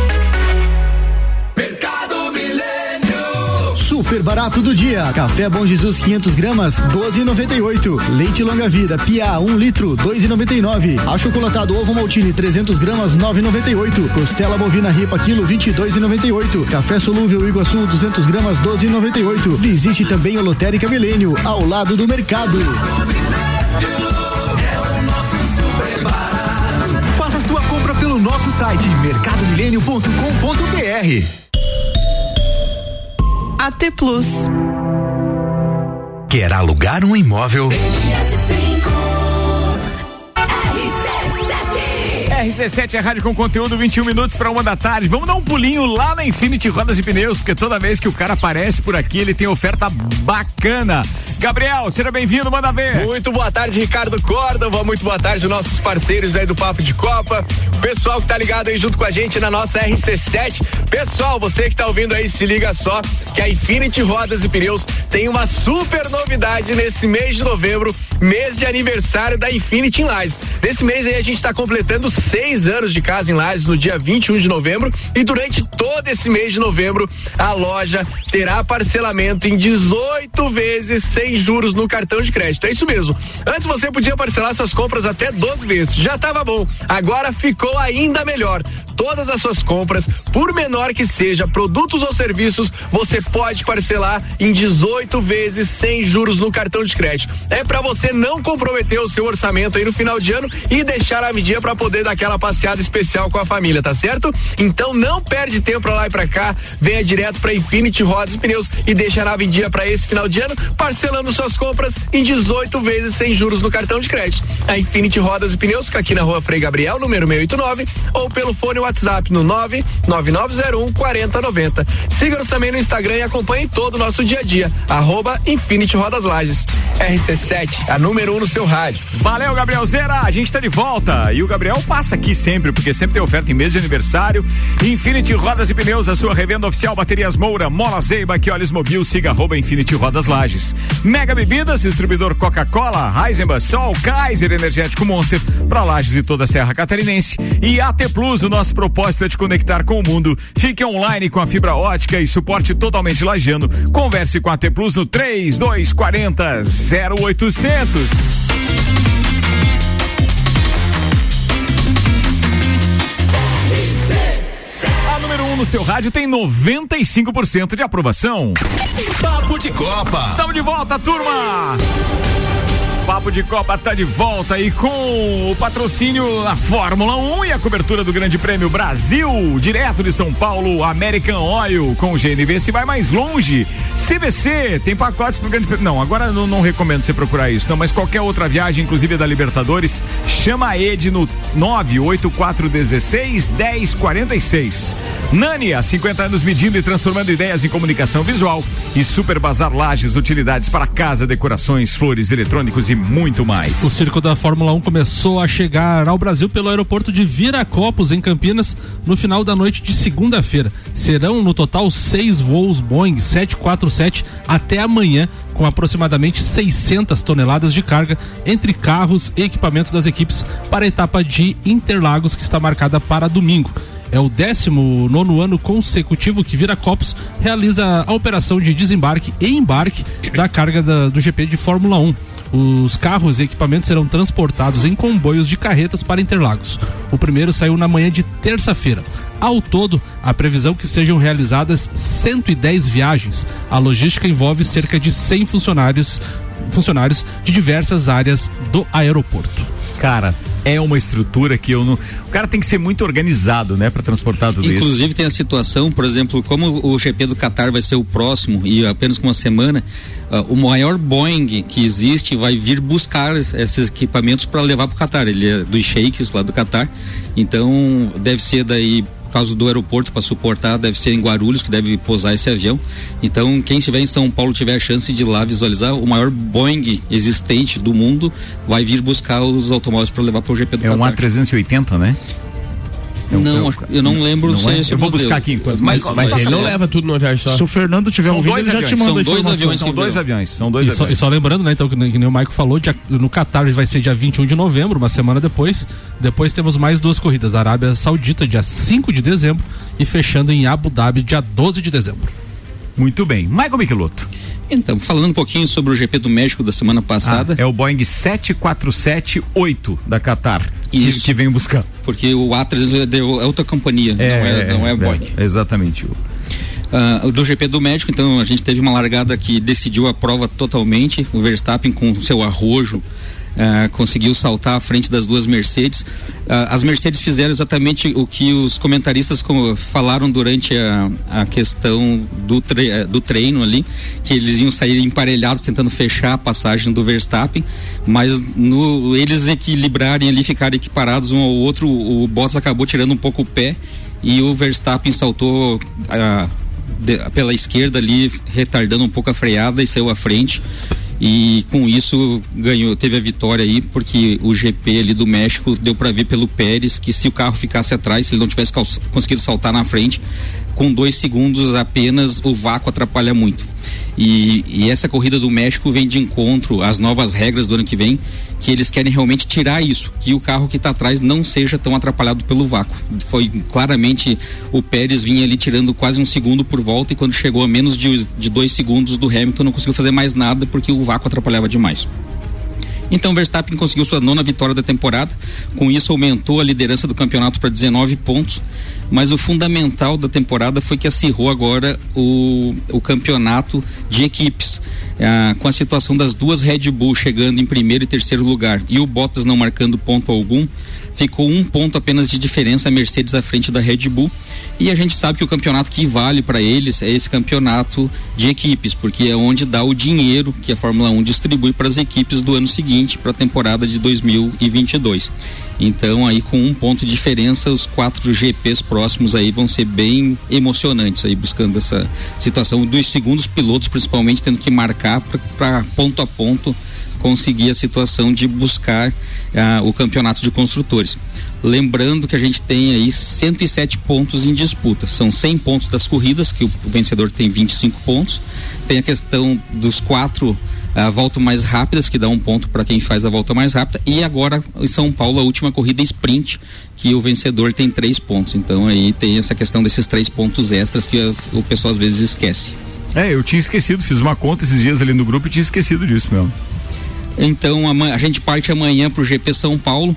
Super barato do dia. Café Bom Jesus 500 gramas 12,98. Leite Longa Vida Pia 1 litro 2,99. Achocolatado Ovo Maltine 300 gramas 9,98. Costela bovina ripa quilo 22,98. Café solúvel Iguaçu 200 gramas 12,98. Visite também o Lotérica Milênio ao lado do mercado. Faça sua compra pelo nosso site mercadomilênio.com.br. AT Plus. Quer alugar um imóvel? RC7 é rádio com conteúdo 21 minutos para uma da tarde. Vamos dar um pulinho lá na Infinity Rodas e Pneus, porque toda vez que o cara aparece por aqui, ele tem oferta bacana. Gabriel, seja bem-vindo, manda ver. Muito boa tarde, Ricardo Córdova. Muito boa tarde, nossos parceiros aí do Papo de Copa. Pessoal que tá ligado aí junto com a gente na nossa RC7. Pessoal, você que tá ouvindo aí, se liga só que a Infinity Rodas e Pneus tem uma super novidade nesse mês de novembro, mês de aniversário da Infinity Lages. Nesse mês aí a gente tá completando seis anos de casa em Lages no dia 21 de novembro e durante todo esse mês de novembro a loja terá parcelamento em 18 vezes sem juros no cartão de crédito. É isso mesmo. Antes você podia parcelar suas compras até 12 vezes. Já tava bom. Agora ficou ainda melhor. Todas as suas compras, por menor que seja, produtos ou serviços, você pode parcelar em 18 vezes sem juros no cartão de crédito. É para você não comprometer o seu orçamento aí no final de ano e deixar a medida para poder dar aquela passeada especial com a família, tá certo? Então não perde tempo pra lá e pra cá, venha direto pra Infinity Rodas e Pneus e deixa a nave em dia pra esse final de ano, parcelando suas compras em 18 vezes sem juros no cartão de crédito. A Infinity Rodas e Pneus fica aqui na rua Frei Gabriel, número 689, ou pelo fone WhatsApp no 99901 4090. Siga-nos também no Instagram e acompanhe todo o nosso dia a dia. Arroba Infinity Rodas Lages. RC7, a número 1 um no seu rádio. Valeu, Gabriel Zera. A gente tá de volta. E o Gabriel passa aqui sempre, porque sempre tem oferta em mês de aniversário. Infinity Rodas e Pneus, a sua revenda oficial Baterias Moura, Mola Zeiba, olhos mobil, siga arroba Infinity Rodas Lages. Mega Bebidas, distribuidor Coca-Cola, Heisenbach, Sol, Kaiser Energético Monster, pra Lages e toda a Serra Catarinense. E AT Plus, o nosso propósito é te conectar com o mundo. Fique online com a fibra ótica e suporte totalmente lajano. Converse com a AT Plus no 3240 0800. A número 1 um no seu rádio tem 95% de aprovação. Papo de Copa. Estamos de volta, turma! Papo de Copa tá de volta aí com o patrocínio da Fórmula 1 e a cobertura do Grande Prêmio Brasil, direto de São Paulo, American Oil, com o GNV se vai mais longe. CVC tem pacotes pro Grande Prêmio. Não, agora não, não recomendo você procurar isso, não, mas qualquer outra viagem, inclusive da Libertadores, chama a Ed no 98416 1046. Nani, há 50 anos medindo e transformando ideias em comunicação visual e Super Bazar Lages, utilidades para casa, decorações, flores, eletrônicos e muito mais. O circo da Fórmula 1 começou a chegar ao Brasil pelo aeroporto de Viracopos, em Campinas, no final da noite de segunda-feira. Serão no total seis voos Boeing 747 até amanhã, com aproximadamente 600 toneladas de carga entre carros e equipamentos das equipes para a etapa de Interlagos, que está marcada para domingo. É o 19 ano consecutivo que Viracopos realiza a operação de desembarque e embarque da carga da- do GP de Fórmula 1. Os carros e equipamentos serão transportados em comboios de carretas para Interlagos. O primeiro saiu na manhã de terça-feira. Ao todo, a previsão que sejam realizadas 110 viagens. A logística envolve cerca de 100 funcionários, funcionários de diversas áreas do aeroporto. Cara, é uma estrutura que eu não. O cara tem que ser muito organizado, né, para transportar tudo isso. Inclusive tem a situação, por exemplo, como o GP do Qatar vai ser o próximo e apenas com uma semana, ah, o maior Boeing que existe vai vir buscar es- esses equipamentos para levar para o Qatar. Ele é dos sheiks lá do Qatar, então deve ser daí por causa do aeroporto para suportar, deve ser em Guarulhos que deve pousar esse avião. Então, quem estiver em São Paulo tiver a chance de ir lá visualizar, o maior Boeing existente do mundo vai vir buscar os automóveis para levar para o GP do É um Qatar. A380, né? Não, acho- eu não lembro Não se é? é esse Eu vou modelo. buscar aqui enquanto. Mas- Mas ele não leva tudo numa viagem só. Se o Fernando tiver São ouvindo, dois ele já te aviões, manda são dois aviões São que dois aviões, são dois E só, e aviões. só lembrando, né, então, que, nem que nem o Maico falou, dia- no Qatar vai ser dia 21 de novembro, uma semana depois. Depois temos mais duas corridas: Arábia Saudita, dia 5 de dezembro, e fechando em Abu Dhabi, dia 12 de dezembro. Muito bem. Michael Michelotto. Então, falando um pouquinho sobre o GP do México da semana passada. é o Boeing 747-8 da Qatar. Isso. que vem buscar. Porque o Atlas é de outra companhia, não é, não é Boeing. Exatamente. Ah, do GP do México, então a gente teve uma largada que decidiu a prova totalmente. O Verstappen com seu arrojo ah, conseguiu saltar à frente das duas Mercedes. Ah, as Mercedes fizeram exatamente o que os comentaristas falaram durante a, a questão do, tre- eh, do treino ali, que eles iam sair emparelhados tentando fechar a passagem do Verstappen, mas no, eles equilibrarem ali, ficarem equiparados um ao outro, o Bottas acabou tirando um pouco o pé e o Verstappen saltou ah, de- pela esquerda ali, retardando um pouco a freada e saiu à frente. E com isso ganhou, teve a vitória aí, porque o GP ali do México deu para ver pelo Pérez que se o carro ficasse atrás, se ele não tivesse conseguido saltar na frente, com dois segundos apenas o vácuo atrapalha muito. E, e essa corrida do México vem de encontro às novas regras do ano que vem, que eles querem realmente tirar isso, que o carro que está atrás não seja tão atrapalhado pelo vácuo. Foi claramente o Pérez vinha ali tirando quase um segundo por volta e quando chegou a menos de, de dois segundos do Hamilton não conseguiu fazer mais nada porque o vácuo atrapalhava demais. Então, Verstappen conseguiu sua nona vitória da temporada. Com isso, aumentou a liderança do campeonato para 19 pontos. Mas o fundamental da temporada foi que acirrou agora o, o campeonato de equipes. Ah, com a situação das duas Red Bull chegando em primeiro e terceiro lugar e o Bottas não marcando ponto algum, ficou um ponto apenas de diferença a Mercedes à frente da Red Bull. E a gente sabe que o campeonato que vale para eles é esse campeonato de equipes, porque é onde dá o dinheiro que a Fórmula 1 distribui para as equipes do ano seguinte, para a temporada de 2022. Então, aí com um ponto de diferença, os quatro GPs próximos aí vão ser bem emocionantes aí buscando essa situação dos segundos pilotos, principalmente tendo que marcar para ponto a ponto conseguir a situação de buscar ah, o campeonato de construtores. Lembrando que a gente tem aí 107 pontos em disputa. São 100 pontos das corridas, que o vencedor tem 25 pontos. Tem a questão dos quatro a volta mais rápidas, que dá um ponto para quem faz a volta mais rápida. E agora, em São Paulo, a última corrida sprint, que o vencedor tem três pontos. Então aí tem essa questão desses três pontos extras que as, o pessoal às vezes esquece. É, eu tinha esquecido, fiz uma conta esses dias ali no grupo e tinha esquecido disso mesmo. Então a, gente parte amanhã para o GP São Paulo.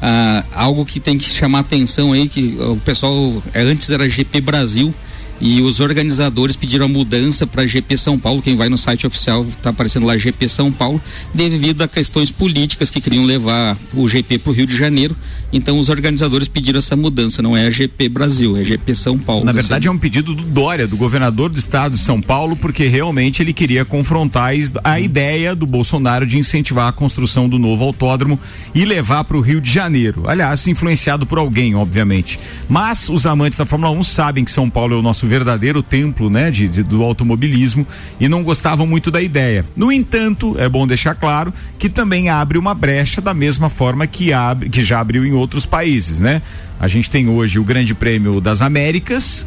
Ah, algo que tem que chamar atenção aí, que o pessoal é, antes era GP Brasil e os organizadores pediram a mudança para GP São Paulo. Quem vai no site oficial está aparecendo lá GP São Paulo, devido a questões políticas que queriam levar o GP para o Rio de Janeiro. Então os organizadores pediram essa mudança, não é a GP Brasil, é GP São Paulo. Na verdade é um pedido do Dória, do governador do estado de São Paulo, porque realmente ele queria confrontar a ideia do Bolsonaro de incentivar a construção do novo autódromo e levar para o Rio de Janeiro. Aliás, influenciado por alguém, obviamente. Mas os amantes da Fórmula 1 sabem que São Paulo é o nosso verdadeiro templo, né, de, de, do automobilismo e não gostavam muito da ideia. No entanto, é bom deixar claro que também abre uma brecha da mesma forma que abre, que já abriu em outros países, né? A gente tem hoje o Grande Prêmio das Américas,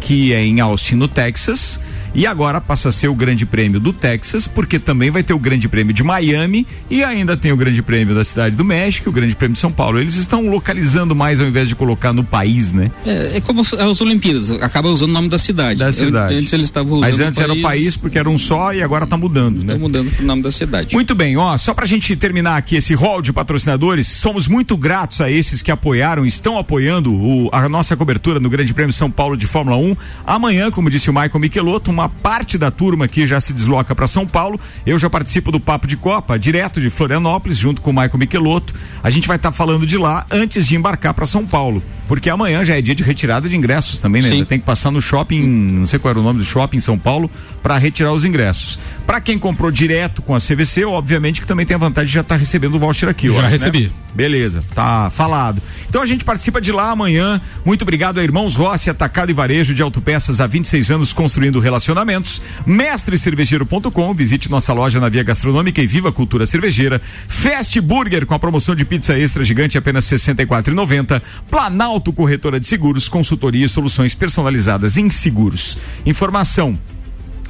que é em Austin, no Texas e agora passa a ser o Grande Prêmio do Texas, porque também vai ter o Grande Prêmio de Miami e ainda tem o Grande Prêmio da Cidade do México, o Grande Prêmio de São Paulo. Eles estão localizando mais ao invés de colocar no país, né? É, é como as Olimpíadas, acaba usando o nome da cidade. Da cidade. Antes eles estavam usando Mas antes o era o país porque era um só e agora tá mudando, né? Tá mudando pro nome da cidade. Muito bem, ó, só pra gente terminar aqui esse rol de patrocinadores, somos muito gratos a esses que apoiaram, estão apoiando o, a nossa cobertura no Grande Prêmio São Paulo de Fórmula 1. Amanhã, como disse o Michael Michelotto, uma parte da turma que já se desloca para São Paulo. Eu já participo do Papo de Copa, direto de Florianópolis, junto com o Michael Michelotto. A gente vai estar tá falando de lá antes de embarcar para São Paulo, porque amanhã já é dia de retirada de ingressos também, né? Sim. Tem que passar no shopping, não sei qual era o nome do shopping em São Paulo, para retirar os ingressos. Para quem comprou direto com a CVC, obviamente que também tem a vantagem de já estar tá recebendo o voucher aqui. Já acho, recebi. Né? Beleza, tá falado. Então a gente participa de lá amanhã. Muito obrigado a Irmãos Rossi, Atacado e Varejo de Autopeças há 26 anos construindo relacionamentos. Mestrecervejeiro.com, visite nossa loja na Via Gastronômica e Viva Cultura Cervejeira. Fast Burger com a promoção de pizza extra gigante apenas R$ 64,90. Planalto Corretora de Seguros, consultoria e soluções personalizadas em seguros. Informação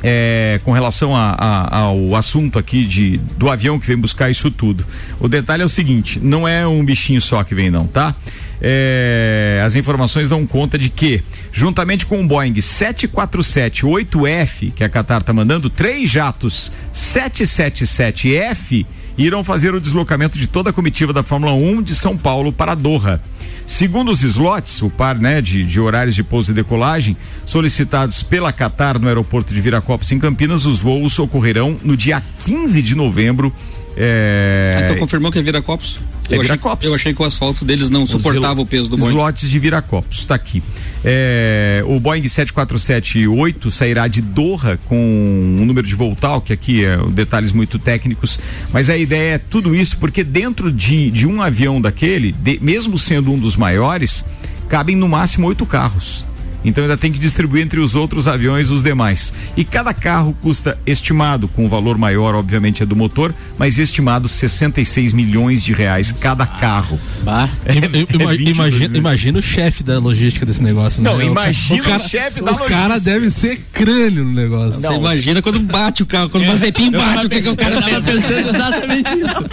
é, com relação a, a, ao assunto aqui de, do avião que vem buscar isso tudo. O detalhe é o seguinte: não é um bichinho só que vem, não, tá? É, as informações dão conta de que, juntamente com o Boeing 747-8F, que a Qatar está mandando, três jatos 777F irão fazer o deslocamento de toda a comitiva da Fórmula 1 de São Paulo para Doha. Segundo os slots, o par né, de, de horários de pouso e decolagem, solicitados pela Qatar no aeroporto de Viracopos, em Campinas, os voos ocorrerão no dia 15 de novembro. É... Então confirmou que é Viracopos? Eu. Achei, eu achei que o asfalto deles não suportava o peso do Boeing. Slots de Viracopos, está aqui. É, o Boeing 747-8 sairá de Doha com um número de voltal, que aqui é detalhes muito técnicos, mas a ideia é tudo isso porque dentro de, de um avião daquele, de, mesmo sendo um dos maiores, cabem no máximo oito carros. Então ainda tem que distribuir entre os outros aviões os demais. E cada carro custa estimado, com o valor maior, obviamente, é do motor, mas estimado 66 milhões de reais cada carro. Bah. É, é imagina, imagina o chefe da logística desse negócio, Não, né? imagina o, cara, o chefe da o logística. O cara deve ser crânio no negócio. Não. Você imagina quando bate o carro, quando o Mazepin bate, o que, é que o cara tava pensando exatamente isso.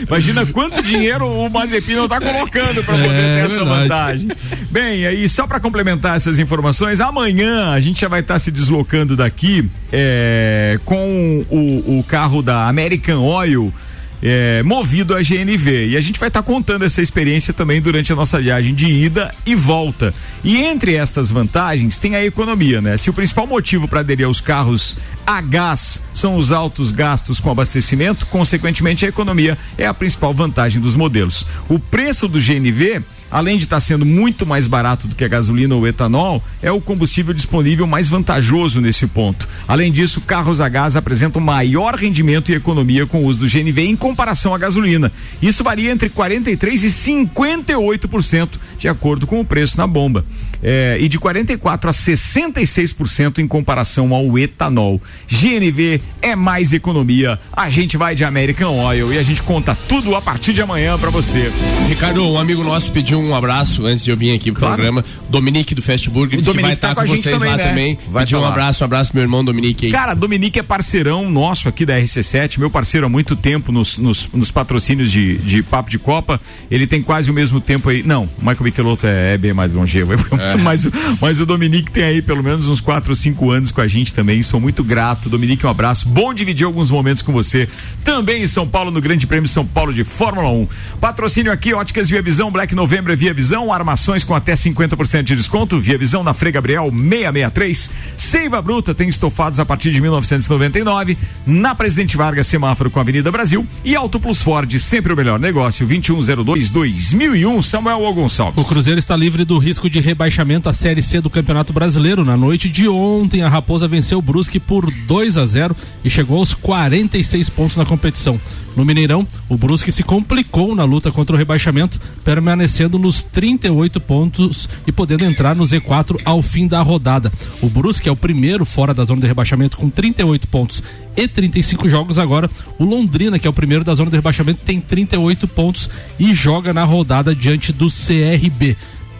imagina quanto dinheiro o Mazepin não tá colocando para poder é, ter essa verdade. vantagem. Bem, aí só para complementar complementar essas informações, amanhã a gente já vai estar tá se deslocando daqui é, com o, o carro da American Oil é, movido a GNV. E a gente vai estar contando essa experiência também durante a nossa viagem de ida e volta. E entre estas vantagens tem a economia, né? Se o principal motivo para aderir aos carros a gás são os altos gastos com abastecimento, consequentemente a economia é a principal vantagem dos modelos. O preço do GNV além de estar sendo muito mais barato do que a gasolina ou etanol, é o combustível disponível mais vantajoso nesse ponto. Além disso, carros a gás apresentam maior rendimento e economia com o uso do GNV em comparação à gasolina. Isso varia entre 43 e 58% de acordo com o preço na bomba. É, e de 44 a 66% em comparação ao etanol. GNV é mais economia. A gente vai de American Oil e a gente conta tudo a partir de amanhã para você. Ricardo, um amigo nosso pediu um abraço antes de eu vir aqui pro Claro. programa. Dominique do Fast Burger, disse que vai tá estar com a com gente vocês também, lá né? também. Vai Pediu tá um abraço, um abraço meu irmão Dominique aí. Cara, Dominique é parceirão nosso aqui da RC7, meu parceiro há muito tempo nos, nos, nos patrocínios de, de Papo de Copa. Ele tem quase o mesmo tempo aí. Não, o Michael Michelotto é, é bem mais longevo. mas, o- mas o Dominique tem aí pelo menos uns 4 ou 5 anos com a gente também. Sou muito grato. Dominique, um abraço. Bom dividir alguns momentos com você. Também em São Paulo, no Grande Prêmio São Paulo de Fórmula 1. Patrocínio aqui, Óticas Via Visão, Black Novembro é Via Visão, armações com até 50% de desconto. Via Visão na Frei Gabriel 663. Seiva Bruta tem estofados a partir de 1999. Na Presidente Vargas, semáforo com a Avenida Brasil. E Auto Plus Ford, sempre o melhor negócio. 2102-2001. Samuel O. Gonçalves. O Cruzeiro está livre do risco de rebaixamento à Série C do Campeonato Brasileiro. Na noite de ontem, a Raposa venceu o Brusque por 2 a 0 e chegou aos 46 pontos na competição. No Mineirão, o Brusque se complicou na luta contra o rebaixamento, permanecendo nos 38 pontos e podendo entrar no Z4 ao fim da rodada. O Brusque é o primeiro fora da zona de rebaixamento com 38 pontos e 35 jogos agora. O Londrina, que é o primeiro da zona de rebaixamento, tem 38 pontos e joga na rodada diante do CRB.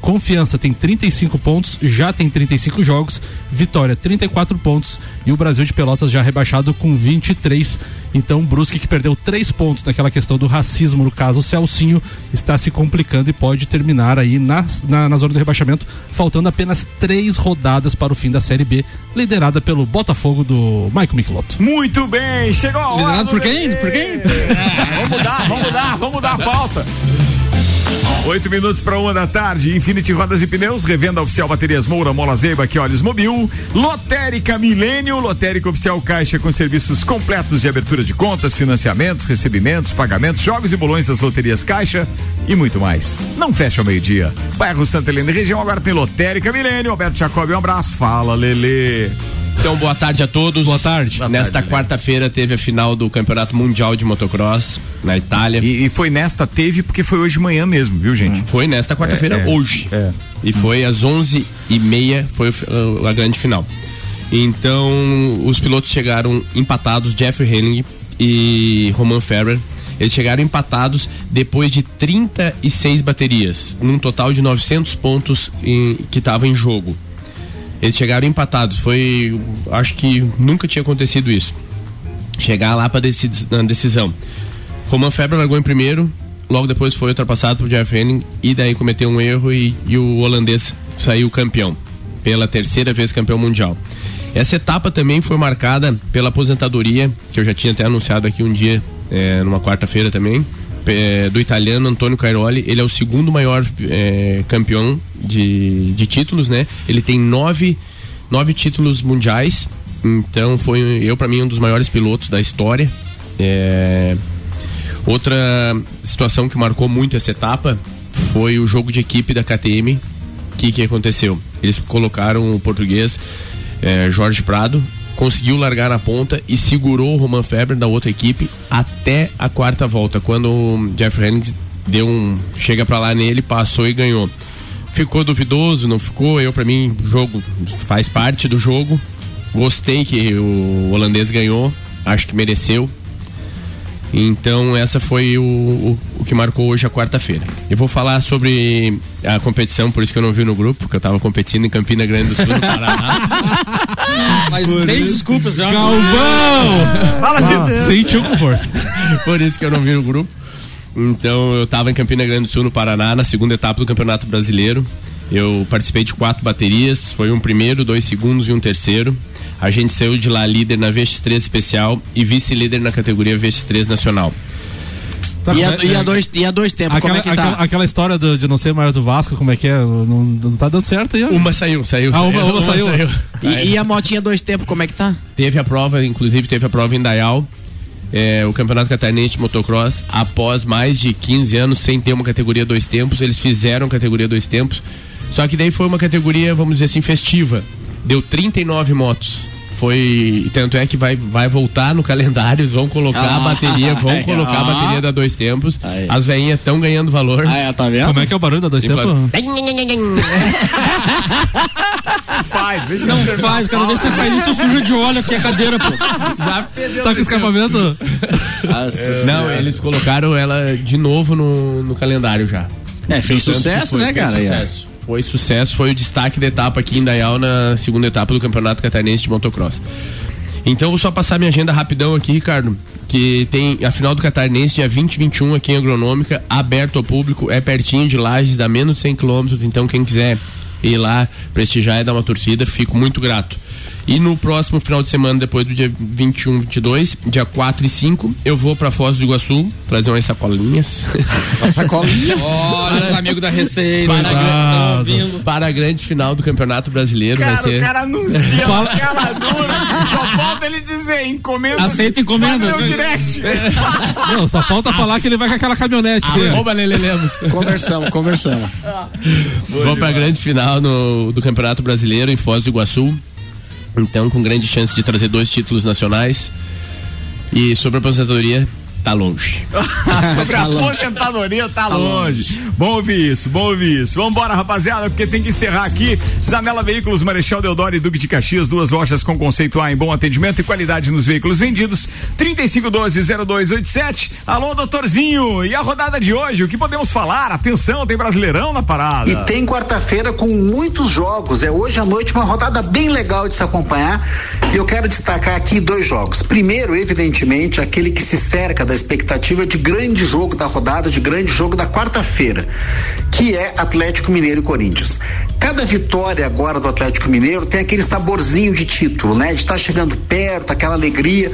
Confiança tem 35 pontos, já tem 35 jogos. Vitória 34 pontos e o Brasil de Pelotas já rebaixado com 23. Então, o Brusque que perdeu 3 pontos naquela questão do racismo, no caso o Celcinho, está se complicando e pode terminar aí na, na, na zona do rebaixamento, faltando apenas três rodadas para o fim da Série B, liderada pelo Botafogo do Michael Michelotto. Muito bem, chegou a hora. Liderado do por quem? Por quem? vamos mudar, vamos mudar, vamos mudar a pauta. Oito minutos para uma da tarde. Infinity Rodas e Pneus, revenda oficial Baterias Moura, Mola Zeiba, que olhos mobil. Lotérica Milênio, Lotérica Oficial Caixa com serviços completos de abertura de contas, financiamentos, recebimentos, pagamentos, jogos e bolões das loterias Caixa e muito mais. Não fecha ao meio-dia. Bairro Santa Helena região agora tem Lotérica Milênio. Alberto Jacob, um abraço. Fala, Lele. Então, boa tarde a todos. Boa tarde. Nesta quarta-feira teve a final do Campeonato Mundial de Motocross na Itália. E, e foi nesta, teve, porque foi hoje de manhã mesmo, viu, gente? Foi nesta quarta-feira, É, é, hoje. é. E foi às 11 e meia foi a grande final. Então, os pilotos chegaram empatados, Jeffrey Hennig e Roman Ferrer. Eles chegaram empatados depois de 36 baterias, num total de 900 pontos em- que estava em jogo. Eles chegaram empatados, foi. Acho que nunca tinha acontecido isso. Chegar lá para decisão. Roman Febre largou em primeiro, logo depois foi ultrapassado por Jeff Henning e daí cometeu um erro e, e o holandês saiu campeão, pela terceira vez campeão mundial. Essa etapa também foi marcada pela aposentadoria, que eu já tinha até anunciado aqui um dia, eh, numa quarta-feira também, eh, do italiano Antônio Cairoli. Ele é o segundo maior eh, campeão de, de títulos, né? Ele tem nove, nove títulos mundiais. Então foi eu para mim um dos maiores pilotos da história. É, outra situação que marcou muito essa etapa foi o jogo de equipe da KTM. O que, que aconteceu? Eles colocaram o português eh, Jorge Prado, conseguiu largar na ponta e segurou o Roman Feber da outra equipe até a quarta volta, quando o Jeff Hennig deu um chega pra lá nele, passou e ganhou. Ficou duvidoso, não ficou? Eu para mim, jogo faz parte do jogo. Gostei que o holandês ganhou, acho que mereceu. Então essa foi o, o, o que marcou hoje a quarta-feira. Eu vou falar sobre a competição, por isso que eu não vi no grupo, porque eu tava competindo em Campina Grande do Sul, no Paraná. Mas tem desculpas já. Galvão! Fala, Ah, Sentiu com força. Por isso que eu não vi no grupo. Então eu tava em Campina Grande do Sul, no Paraná, na segunda etapa do Campeonato Brasileiro. Eu participei de quatro baterias, foi um primeiro, dois segundos e um terceiro. A gente saiu de lá líder na VX3 especial e vice-líder na categoria VX3 nacional. E a, e a dois, e a dois tempos, Aquela, como é que tá? aquela, aquela história do- de não ser maior do Vasco, como é que é? Não, não tá dando certo aí. Uma saiu, saiu. Ah, uma, uma saiu. E, e a motinha dois tempos, como é que tá? Teve a prova, inclusive teve a prova em Dayal. é, o Campeonato Catarinense de Motocross, após mais de 15 anos sem ter uma categoria dois tempos, eles fizeram categoria dois tempos. Só que daí foi uma categoria, vamos dizer assim, festiva. Deu 39 motos. Foi. Tanto é que vai, vai voltar no calendário, eles vão colocar a Ah, bateria, vão colocar a ó. bateria da dois tempos. Aí. As veinhas estão ganhando valor. Ah, é, tá vendo? Como é que é o barulho da dois tempos? Faz, deixa Não eu faz, cada vez que você faz isso, suja de óleo aqui a cadeira, pô. Já perdeu Tá com escapamento? Não, eles colocaram ela de novo no, no calendário já. É, fez sucesso, foi- né, fez cara? Sucesso. Foi sucesso, foi o destaque da etapa aqui em Dayal na segunda etapa do Campeonato Catarinense de Motocross. Então vou só passar minha agenda rapidão aqui, Ricardo. Que tem a final do Catarinense, dia 20 e 21 aqui em Agronômica, aberto ao público, é pertinho de Lages, dá menos de 100 quilômetros, então quem quiser ir lá prestigiar e dar uma torcida, fico muito grato. E no próximo final de semana, depois do dia 21, 22, dia 4 e 5, eu vou pra Foz do Iguaçu trazer umas sacolinhas. Sacolinhas? Olha, os amigos da Receita, para, ouvindo. para a grande final do Campeonato Brasileiro vai Cara, ser. o cara anuncia Fala- cara dura. Só falta ele dizer, encomenda. Aceita encomenda. Vai meu direct. Não, só falta falar que ele vai com aquela caminhonete. dele. Arroba Lele Lemos. Conversamos, conversamos. Vou pra grande final no, do Campeonato Brasileiro em Foz do Iguaçu. Então, com grande chance de trazer dois títulos nacionais. E sobre a aposentadoria, tá longe. Sobre a aposentadoria tá longe. Bom ouvir isso, bom ouvir isso. Vambora, rapaziada, porque tem que encerrar aqui. Zanela Veículos, Marechal Deodoro e Duque de Caxias, duas lojas com conceito A em bom atendimento e qualidade nos veículos vendidos. 3512-0287. Alô, doutorzinho. E a rodada de hoje, o que podemos falar? Atenção, tem Brasileirão na parada. E tem quarta-feira com muitos jogos. É hoje à noite uma rodada bem legal de se acompanhar. E eu quero destacar aqui dois jogos. Primeiro, evidentemente, aquele que se cerca da expectativa de grande jogo da rodada, de grande jogo da quarta-feira, que é Atlético Mineiro e Corinthians. Cada vitória agora do Atlético Mineiro tem aquele saborzinho de título, né? De estar chegando perto, aquela alegria.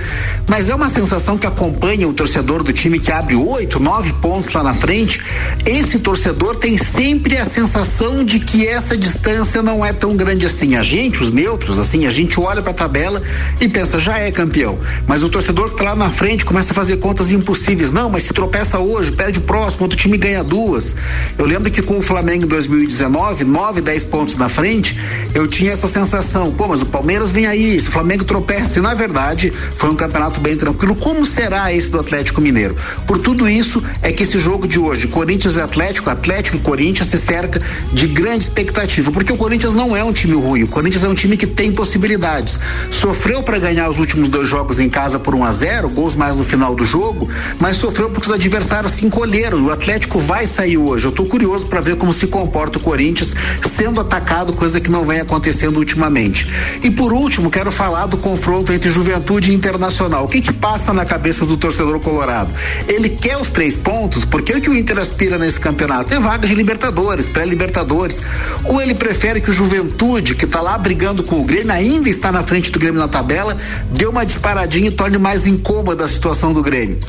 Mas é uma sensação que acompanha o torcedor do time que abre oito, nove pontos lá na frente. Esse torcedor tem sempre a sensação de que essa distância não é tão grande assim. A gente, os neutros, assim, a gente olha para a tabela e pensa, já é campeão. Mas o torcedor que tá lá na frente começa a fazer contas impossíveis. Não, mas se tropeça hoje, perde o próximo, outro time ganha duas. Eu lembro que com o Flamengo em 2019, 9, 10 pontos na frente, eu tinha essa sensação, pô, mas o Palmeiras vem aí, se o Flamengo tropeça, e na verdade foi um campeonato bem tranquilo. Como será esse do Atlético Mineiro? Por tudo isso é que esse jogo de hoje, Corinthians e Atlético, Atlético e Corinthians se cerca de grande expectativa, porque o Corinthians não é um time ruim, o Corinthians é um time que tem possibilidades. Sofreu para ganhar os últimos dois jogos em casa por 1 a 0, gols mais no final do jogo, mas sofreu porque os adversários se encolheram. O Atlético vai sair hoje. Eu tô curioso para ver como se comporta o Corinthians sendo atacado, coisa que não vem acontecendo ultimamente. E por último, quero falar do confronto entre Juventude e Internacional. O que que passa na cabeça do torcedor colorado? Ele quer os três pontos, porque o que o Inter aspira nesse campeonato é vaga de Libertadores, pré-Libertadores. Ou ele prefere que o Juventude, que tá lá brigando com o Grêmio, ainda está na frente do Grêmio na tabela, dê uma disparadinha e torne mais incômoda a situação do Grêmio.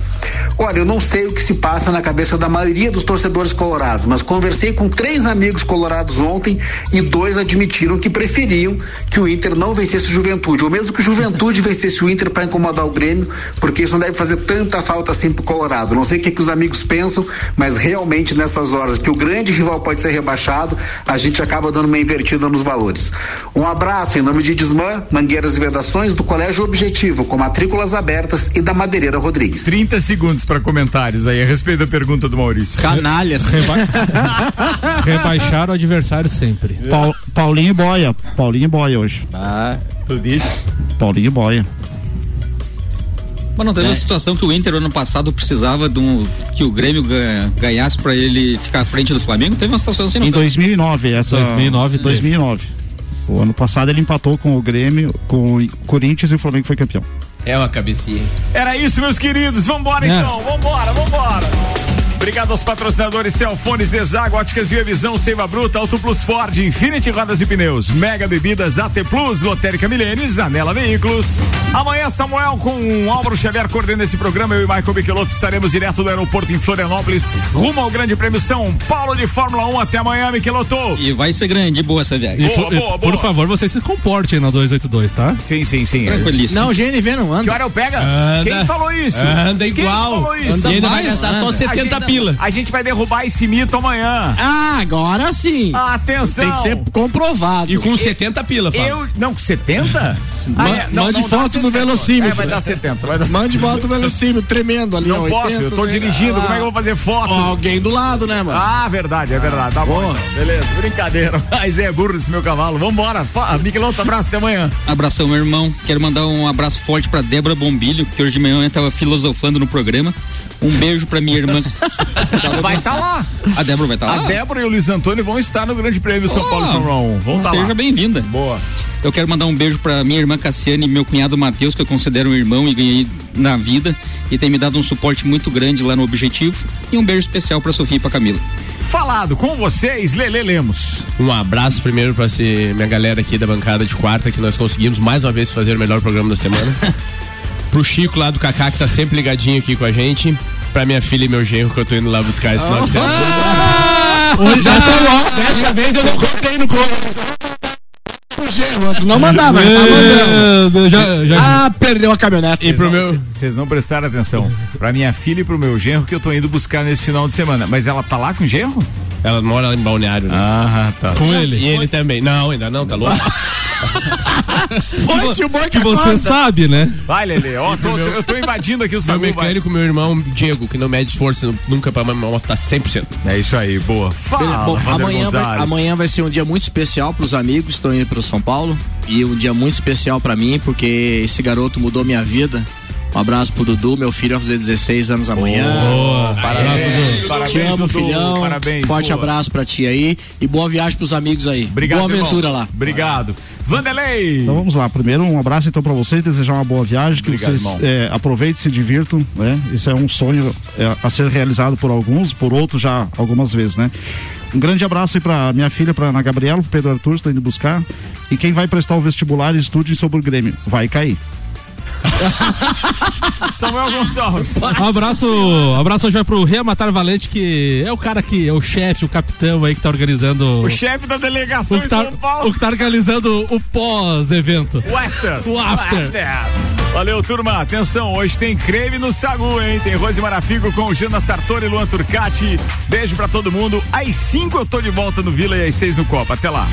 Olha, eu não sei o que se passa na cabeça da maioria dos torcedores colorados, mas conversei com três amigos colorados ontem e dois admitiram que preferiam que o Inter não vencesse o Juventude, ou mesmo que o Juventude vencesse o Inter para incomodar o Grêmio, porque isso não deve fazer tanta falta assim pro Colorado. Não sei o que, que os amigos pensam, mas realmente nessas horas que o grande rival pode ser rebaixado, a gente acaba dando uma invertida nos valores. Um abraço em nome de Desmã, Mangueiras e Vedações do Colégio Objetivo, com matrículas abertas e da Madeireira Rodrigues. 30 segundos para comentários aí a respeito da pergunta do Maurício. Canalhas. Rebaixar o adversário sempre. Paul- Paulinho e Boia. Paulinho e Boia hoje. Ah, tu diz? Paulinho e Boia. Mas não teve a situação que o Inter ano passado precisava de um, que o Grêmio ga- ganhasse pra ele ficar à frente do Flamengo? Teve uma situação assim, não Em teve? 2009, essa. 2009 teve. 2009. O ano passado ele empatou com o Grêmio, com o Corinthians e o Flamengo foi campeão. É uma cabecinha. Era isso, meus queridos. Vambora É. então, vambora, vambora. Obrigado aos patrocinadores Celfone, Zezago, Óticas Via Visão, Seiva Bruta, Auto Plus Ford, Infinity Rodas e Pneus, Mega Bebidas, AT Plus, Lotérica Milênios, Anela Veículos. Amanhã, Samuel com Álvaro Xavier coordena esse programa. Eu e Michael Michelotto estaremos direto do aeroporto em Florianópolis, rumo ao Grande Prêmio São Paulo de Fórmula 1. Até amanhã, Michelotto. E vai ser grande, boa essa viagem. E por, e, por favor, você se comporte aí na 282, tá? Sim, sim, sim. Tranquilíssimo. Não, GNV não anda. Que hora eu pega? Anda. Quem falou isso? Anda Quem igual. falou isso? Anda e ainda vai mais, gastar só anda. 70 A gente- pila. A gente vai derrubar esse mito amanhã. Ah, agora sim. Atenção. Tem que ser comprovado. E com 70 pila, Fábio. Eu. Não, 70? Ma- mande dá foto do 60. velocímetro. É, vai dar 70. Vai dar Mande foto do velocímetro tremendo ali. Não ó, posso, 80, eu tô dirigindo, Ah, como é que eu vou fazer foto? ó, alguém do lado, né, mano? Ah, verdade, é verdade. Tá bom. Então. Beleza, brincadeira. Mas é burro esse meu cavalo. Vambora. Michelotto, abraço até amanhã. Abração, meu irmão. Quero mandar um abraço forte pra Débora Bombilho, que hoje de manhã eu tava filosofando no programa. Um beijo pra minha irmã. Vai estar lá. A Débora vai estar A lá? Débora e o Luiz Antônio vão estar no Grande Prêmio São Oh, Paulo Fórmula 1. Vão estar Seja bem-vinda. Boa. Eu quero mandar um beijo pra minha irmã Cassiane e meu cunhado Matheus, que eu considero um irmão e ganhei na vida. E tem me dado um suporte muito grande lá no Objetivo. E um beijo especial pra Sofia e pra Camila. Falado com vocês, Lele Lemos. Um abraço primeiro pra se, minha galera aqui da bancada de quarta, que nós conseguimos mais uma vez fazer o melhor programa da semana. Pro Chico lá do Cacá, que tá sempre ligadinho aqui com a gente. Pra minha filha e meu genro, que eu tô indo lá buscar esse final de semana. Dessa, dessa vez eu não contei no começo. Antes não mandava, mas tá mandando. Já, já, Ah, perdeu a caminhonete. E pro meu. Vocês não prestaram atenção. Pra minha filha e pro meu genro que eu tô indo buscar nesse final de semana. Mas ela tá lá com o genro? Ela mora lá em Balneário, né? Ah, tá. com ele. E ele também. Não, ainda não, tá louco? Foi-se o boi Que você sabe, né? Vai, Lele. Ó, tô- tô- eu tô invadindo aqui o Meu vai. mecânico, meu irmão Diego, que não mede esforço nunca pra minha moto, tá 100%. É isso aí, boa. Fala, bom, amanhã, vai, amanhã vai ser um dia muito especial pros amigos que estão indo pro São Paulo. E um dia muito especial pra mim, porque esse garoto mudou minha vida. Um abraço pro Dudu, meu filho vai fazer 16 anos amanhã. Boa. Parabéns, Te parabéns, amo, Dudu, filhão. Parabéns. Forte boa. abraço pra ti aí. E boa viagem pros amigos aí. Obrigado, boa irmão. aventura lá. Obrigado. Vanderlei. Então vamos lá. Primeiro, um abraço então para vocês, desejar uma boa viagem, que Obrigado, vocês irmão. é, aproveitem, se divirtam, né? Isso é um sonho é, a ser realizado por alguns, por outros já algumas vezes, né? Um grande abraço aí pra minha filha, pra Ana Gabriela, pro Pedro Arthur, estou indo buscar. E quem vai prestar o vestibular, estude sobre o Grêmio. Vai cair. Samuel Gonçalves. Um abraço, abraço hoje vai pro Reamatar Valente, que é o cara que é o chefe, o capitão aí que tá organizando. O chefe da delegação o que em tá, São Paulo. o que tá organizando o pós-evento. O after. O after. Valeu, turma. Atenção, hoje tem creme no Sagu, hein? Tem Rose Marafigo com Jana Sartori e Luan Turcati. Beijo pra todo mundo. Às 5 eu tô de volta no Vila e às 6 no Copa. Até lá.